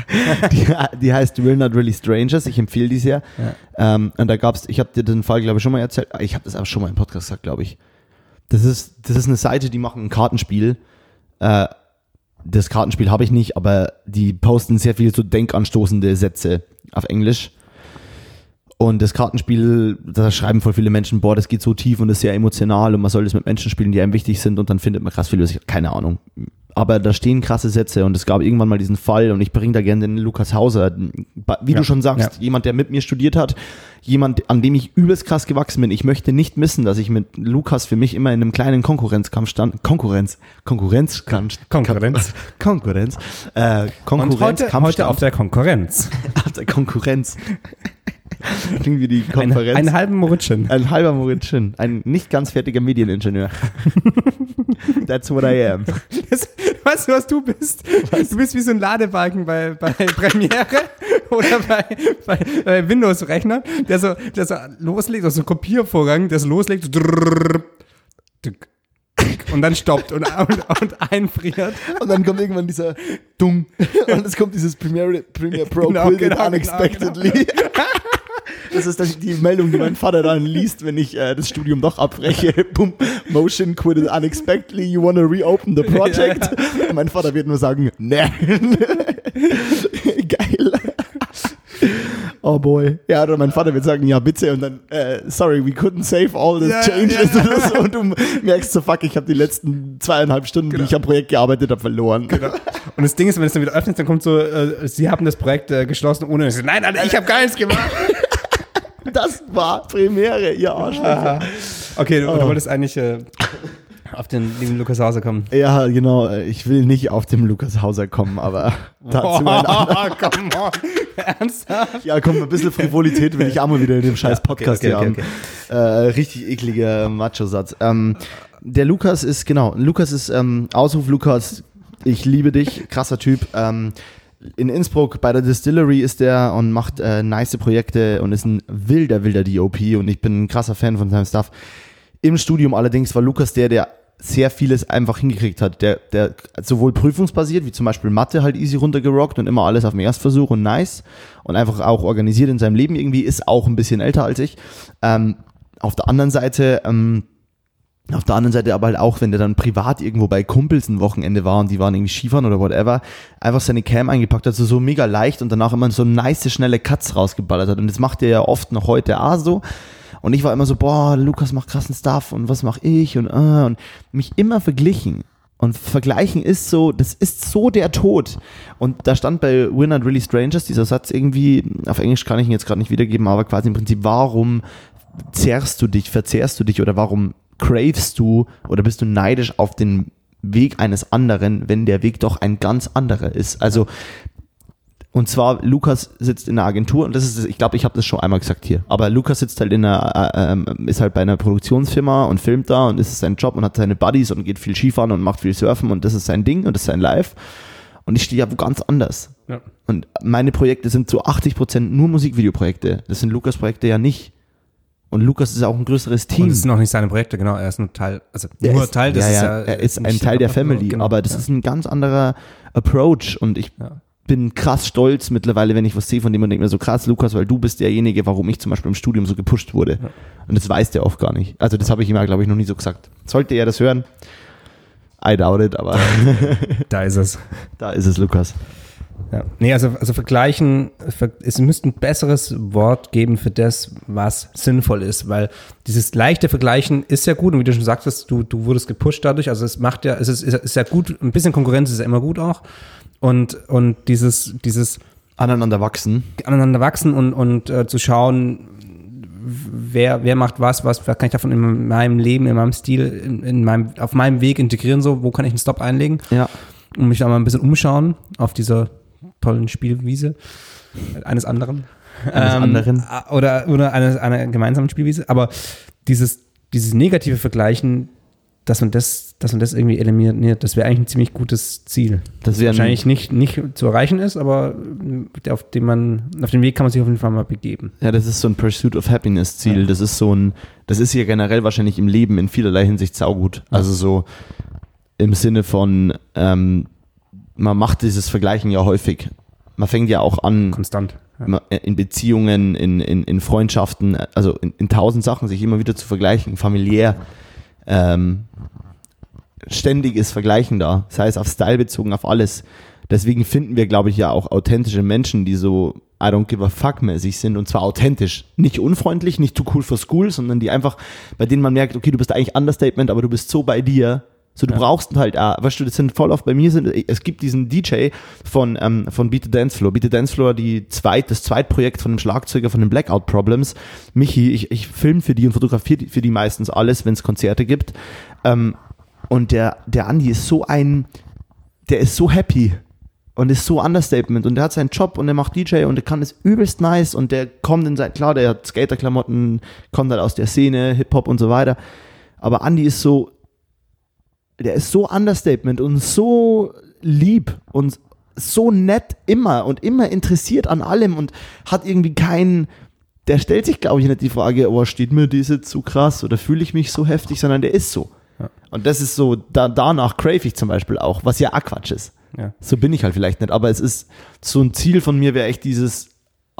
die, die heißt We're Not Really Strangers. Ich empfehle die sehr. Ja. Ähm, und da gab's, ich habe dir den Fall, glaube ich, schon mal erzählt. Ah, Ich habe das aber schon mal im Podcast gesagt, glaube ich. Das ist, das ist eine Seite, die machen ein Kartenspiel. Äh, das Kartenspiel habe ich nicht, aber die posten sehr viele so denkanstoßende Sätze auf Englisch. Und das Kartenspiel, da schreiben voll viele Menschen, boah, das geht so tief und ist sehr emotional und man soll das mit Menschen spielen, die einem wichtig sind und dann findet man krass viel, was ich, keine Ahnung. Aber da stehen krasse Sätze und es gab irgendwann mal diesen Fall und ich bringe da gerne den Lukas Hauser, wie Ja, du schon sagst, ja. jemand, der mit mir studiert hat, jemand, an dem ich übelst krass gewachsen bin. Ich möchte nicht missen, dass ich mit Lukas für mich immer in einem kleinen Konkurrenzkampf stand. Konkurrenz, Konkurrenzkampf. Konkurrenz. Konkurrenz. Äh, Konkurrenz. Und heute, heute stand. auf der Konkurrenz. auf der Konkurrenz. Klingt wie die Konferenz. einen halben Moritschen. Ein halber Moritz Schinn, ein nicht ganz fertiger Medieningenieur. That's what I am. Das, weißt du, was du bist? Du bist wie so ein Ladebalken bei, bei Premiere oder bei, bei, bei Windows-Rechner, der so, der so loslegt, also so ein Kopiervorgang, der so loslegt, so drrrr, und dann stoppt und, und, und einfriert. Und dann kommt irgendwann dieser Dung und es kommt dieses Premiere, Premiere Pro Genau, genau, genau, Unexpectedly. Das ist das, die Meldung, die mein Vater dann liest, wenn ich äh, das Studium doch abbreche. Boom, Motion quitted unexpectedly. You wanna reopen the project? Und mein Vater wird nur sagen, nein. Geil. Oh boy. Ja, oder mein Vater wird sagen, ja bitte und dann, äh, sorry, we couldn't save all the Ja, changes ja. so. Und du merkst so, fuck, ich habe die letzten zweieinhalb Stunden, die ich am Projekt gearbeitet habe, verloren. Und das Ding ist, wenn es dann wieder öffnet, dann kommt so, äh, sie haben das Projekt äh, geschlossen ohne. Nein, Alter, ich habe gar nichts gemacht. Das war Premiere, ihr Arschlöcher. Okay, du, Oh. du wolltest eigentlich äh, auf den lieben Lukas Hauser kommen. Ja, genau. äh, Ich will nicht auf dem Lukas Hauser kommen, aber dazu ein anderer. come on. Ernsthaft? Ja, komm, ein bisschen Frivolität will ich auch mal wieder in dem scheiß Podcast okay, okay, hier haben. Äh, richtig ekliger Macho-Satz. Ähm, der Lukas ist, genau, Lukas ist, ähm, Ausruf Lukas, ich liebe dich, krasser Typ. Ähm, in Innsbruck bei der Distillery ist der und macht äh, nice Projekte und ist ein wilder, wilder DOP und ich bin ein krasser Fan von seinem Stuff. Im Studium allerdings war Lukas der, der sehr vieles einfach hingekriegt hat. Der, der sowohl prüfungsbasiert, wie zum Beispiel Mathe, halt easy runtergerockt und immer alles auf dem Erstversuch und nice und einfach auch organisiert in seinem Leben irgendwie, ist auch ein bisschen älter als ich. Ähm, auf der anderen Seite, ähm, auf der anderen Seite aber halt auch, wenn der dann privat irgendwo bei Kumpels ein Wochenende war und die waren irgendwie Skifahren oder whatever, einfach seine Cam eingepackt hat, so, so mega leicht und danach immer so nice, schnelle Cuts rausgeballert hat. Und das macht er ja oft noch heute auch so. Und ich war immer so, boah, Lukas macht krassen Stuff und was mach ich und, äh, und mich immer verglichen. Und vergleichen ist so, das ist so der Tod. Und da stand bei We're Not Really Strangers dieser Satz irgendwie, auf Englisch kann ich ihn jetzt gerade nicht wiedergeben, aber quasi im Prinzip, warum zerrst du dich, verzehrst du dich oder warum cravest du oder bist du neidisch auf den Weg eines anderen, wenn der Weg doch ein ganz anderer ist? Also, und zwar, Lukas sitzt in einer Agentur und das ist, ich glaube, ich habe das schon einmal gesagt hier, aber Lukas sitzt halt in einer, äh, ähm, ist halt bei einer Produktionsfirma und filmt da und ist sein Job und hat seine Buddies und geht viel Skifahren und macht viel Surfen und das ist sein Ding und das ist sein Life. Und ich stehe ja wo ganz anders. Ja. Und meine Projekte sind zu 80% nur Musikvideoprojekte. Das sind Lukas Projekte ja nicht. Und Lukas ist auch ein größeres Team. Und es sind noch nicht seine Projekte, genau. Er ist nur Teil, also Er nur ist, Teil, das ja, ja, ja. er ist ein Teil der Family, genau, aber das ja. ist ein ganz anderer Approach und ich Ja. bin krass stolz mittlerweile, wenn ich was sehe von dem und denke mir so krass, Lukas, weil du bist derjenige, warum ich zum Beispiel im Studium so gepusht wurde. Ja. Und das weiß der oft gar nicht. Also das habe ich ihm, glaube ich, noch nie so gesagt. Sollte er das hören? I doubt it, aber Da ist es. da ist es, Lukas. Ja. Nee, also, also vergleichen, ver- es müsste ein besseres Wort geben für das, was sinnvoll ist, weil dieses leichte Vergleichen ist ja gut und wie du schon sagtest, du, du wurdest gepusht dadurch, also es macht ja, es ist, ist, ist ja gut, ein bisschen Konkurrenz ist ja immer gut auch und, und dieses, dieses Aneinander wachsen. aneinander wachsen und, und äh, zu schauen, wer, wer macht was, was kann ich davon in meinem Leben, in meinem Stil, in, in meinem, auf meinem Weg integrieren, so, wo kann ich einen Stop einlegen Ja. und mich da mal ein bisschen umschauen auf dieser tollen Spielwiese eines anderen. Eines anderen. Oder, oder einer, einer gemeinsamen Spielwiese. Aber dieses, dieses negative Vergleichen, dass man das, dass man das irgendwie eliminiert, das wäre eigentlich ein ziemlich gutes Ziel. Das wäre wahrscheinlich nicht, nicht zu erreichen ist, aber auf dem man, auf den Weg kann man sich auf jeden Fall mal begeben. Ja, das ist so ein Pursuit of Happiness Ziel. Ja. Das ist so ein, das ist ja generell wahrscheinlich im Leben in vielerlei Hinsicht saugut. Also so im Sinne von, ähm, man macht dieses Vergleichen ja häufig. Man fängt ja auch an. Konstant. Ja. In Beziehungen, in, in, in Freundschaften, also in, in tausend Sachen sich immer wieder zu vergleichen, familiär. Ähm, ständiges Vergleichen da, sei es auf Style bezogen, auf alles. Deswegen finden wir, glaube ich, ja auch authentische Menschen, die so I don't give a fuck mäßig sind und zwar authentisch. Nicht unfreundlich, nicht too cool for school, sondern die einfach, bei denen man merkt, okay, du bist eigentlich Understatement, aber du bist so bei dir. So, du ja. brauchst halt, äh, weißt du, das sind voll oft bei mir sind, es gibt diesen DJ von, ähm, von Beat the Dance Floor. Beat the Dance Floor, die zweit, das Zweitprojekt von dem Schlagzeuger von den Blackout Problems. Michi, ich, ich film für die und fotografiere für die meistens alles, wenn es Konzerte gibt. Ähm, und der, der Andi ist so ein, der ist so happy und ist so Understatement und der hat seinen Job und der macht DJ und der kann es übelst nice und der kommt in sein, klar, der hat Skaterklamotten, kommt halt aus der Szene, Hip-Hop und so weiter. Aber Andi ist so, der ist so Understatement und so lieb und so nett immer und immer interessiert an allem und hat irgendwie keinen, der stellt sich, glaube ich, nicht die Frage, oh, steht mir diese zu krass oder fühle ich mich so heftig, sondern der ist so. Und das ist so, da, danach crave ich zum Beispiel auch, was ja auch Quatsch ist. Ja. So bin ich halt vielleicht nicht, aber es ist so ein Ziel von mir, wäre echt dieses,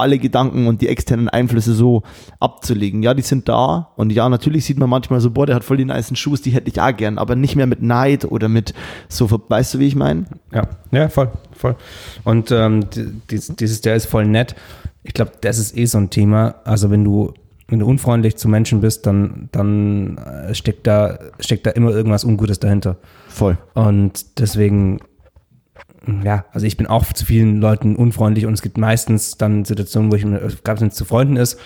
alle Gedanken und die externen Einflüsse so abzulegen. Ja, die sind da und ja, natürlich sieht man manchmal so, boah, der hat voll die nice Schuhe, die hätte ich auch gern, aber nicht mehr mit Neid oder mit so, weißt du, wie ich meine? Ja, ja, voll, voll. Und ähm, dieses, der ist voll nett. Ich glaube, das ist eh so ein Thema. Also wenn du wenn du unfreundlich zu Menschen bist, dann, dann äh, steckt, da, steckt da immer irgendwas Ungutes dahinter. Voll. Und deswegen, ja, also ich bin auch zu vielen Leuten unfreundlich und es gibt meistens dann Situationen, wo ich, gerade wenn es zu Freunden ist,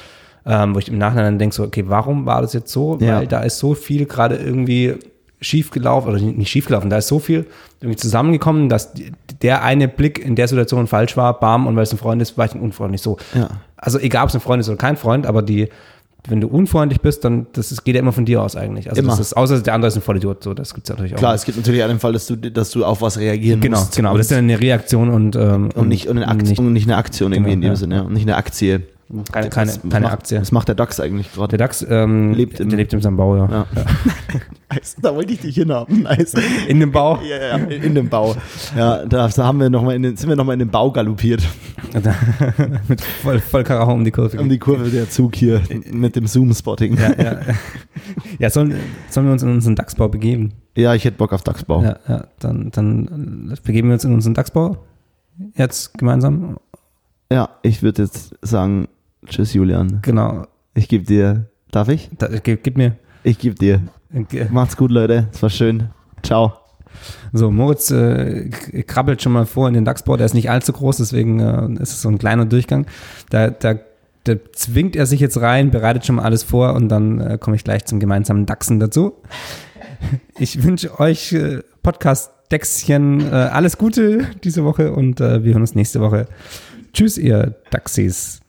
ähm, wo ich im Nachhinein dann denke so, okay, warum war das jetzt so? Ja. Weil da ist so viel gerade irgendwie schief gelaufen, oder nicht schief gelaufen, da ist so viel irgendwie zusammengekommen, dass der eine Blick in der Situation falsch war, bam, und weil es ein Freund ist, war ich dann unfreundlich so. Ja. Also egal, ob es ein Freund ist oder kein Freund, aber die, wenn du unfreundlich bist, dann das ist, geht ja immer von dir aus eigentlich. Also immer. Das ist, außer der andere ist ein Vollidiot, so das gibt's ja natürlich auch. Klar, es gibt natürlich auch den Fall, dass du, dass du auf was reagieren genau, musst. Genau, genau, aber das ist ja eine Reaktion und ähm, und nicht und eine Aktion, nicht, und nicht eine Aktion irgendwie genau, in dem ja. Sinne, und nicht eine Aktie. Keine, keine, was, keine macht, Aktie. Was macht der DAX eigentlich gerade? Der DAX ähm, lebt im, der lebt im Sambau, ja. ja. ja. nice, da wollte ich dich hinhaben. Nice. In dem Bau? Ja, ja, in, in dem Bau. Ja, da haben wir noch mal in den, sind wir nochmal in den Bau galoppiert. mit voll, voll Karacho um die Kurve. Um die Kurve der Zug hier mit dem Zoom-Spotting. Ja, ja. ja sollen, sollen wir uns in unseren DAX-Bau begeben? Ja, ich hätte Bock auf DAX-Bau. Ja, ja, dann, dann begeben wir uns in unseren DAX-Bau jetzt gemeinsam. Ja, ich würde jetzt sagen, Tschüss, Julian. Genau. Ich gebe dir, darf ich? Da, gib, gib, mir. Ich gebe dir. Okay. Macht's gut, Leute. Es war schön. Ciao. So, Moritz äh, krabbelt schon mal vor in den DAX-Board. Der ist nicht allzu groß, deswegen äh, ist es so ein kleiner Durchgang. Da, da, da zwingt er sich jetzt rein, bereitet schon mal alles vor und dann äh, komme ich gleich zum gemeinsamen DAXen dazu. Ich wünsche euch äh, Podcast-Dexchen äh, alles Gute diese Woche und äh, wir hören uns nächste Woche. Tschüss, ihr Daxis.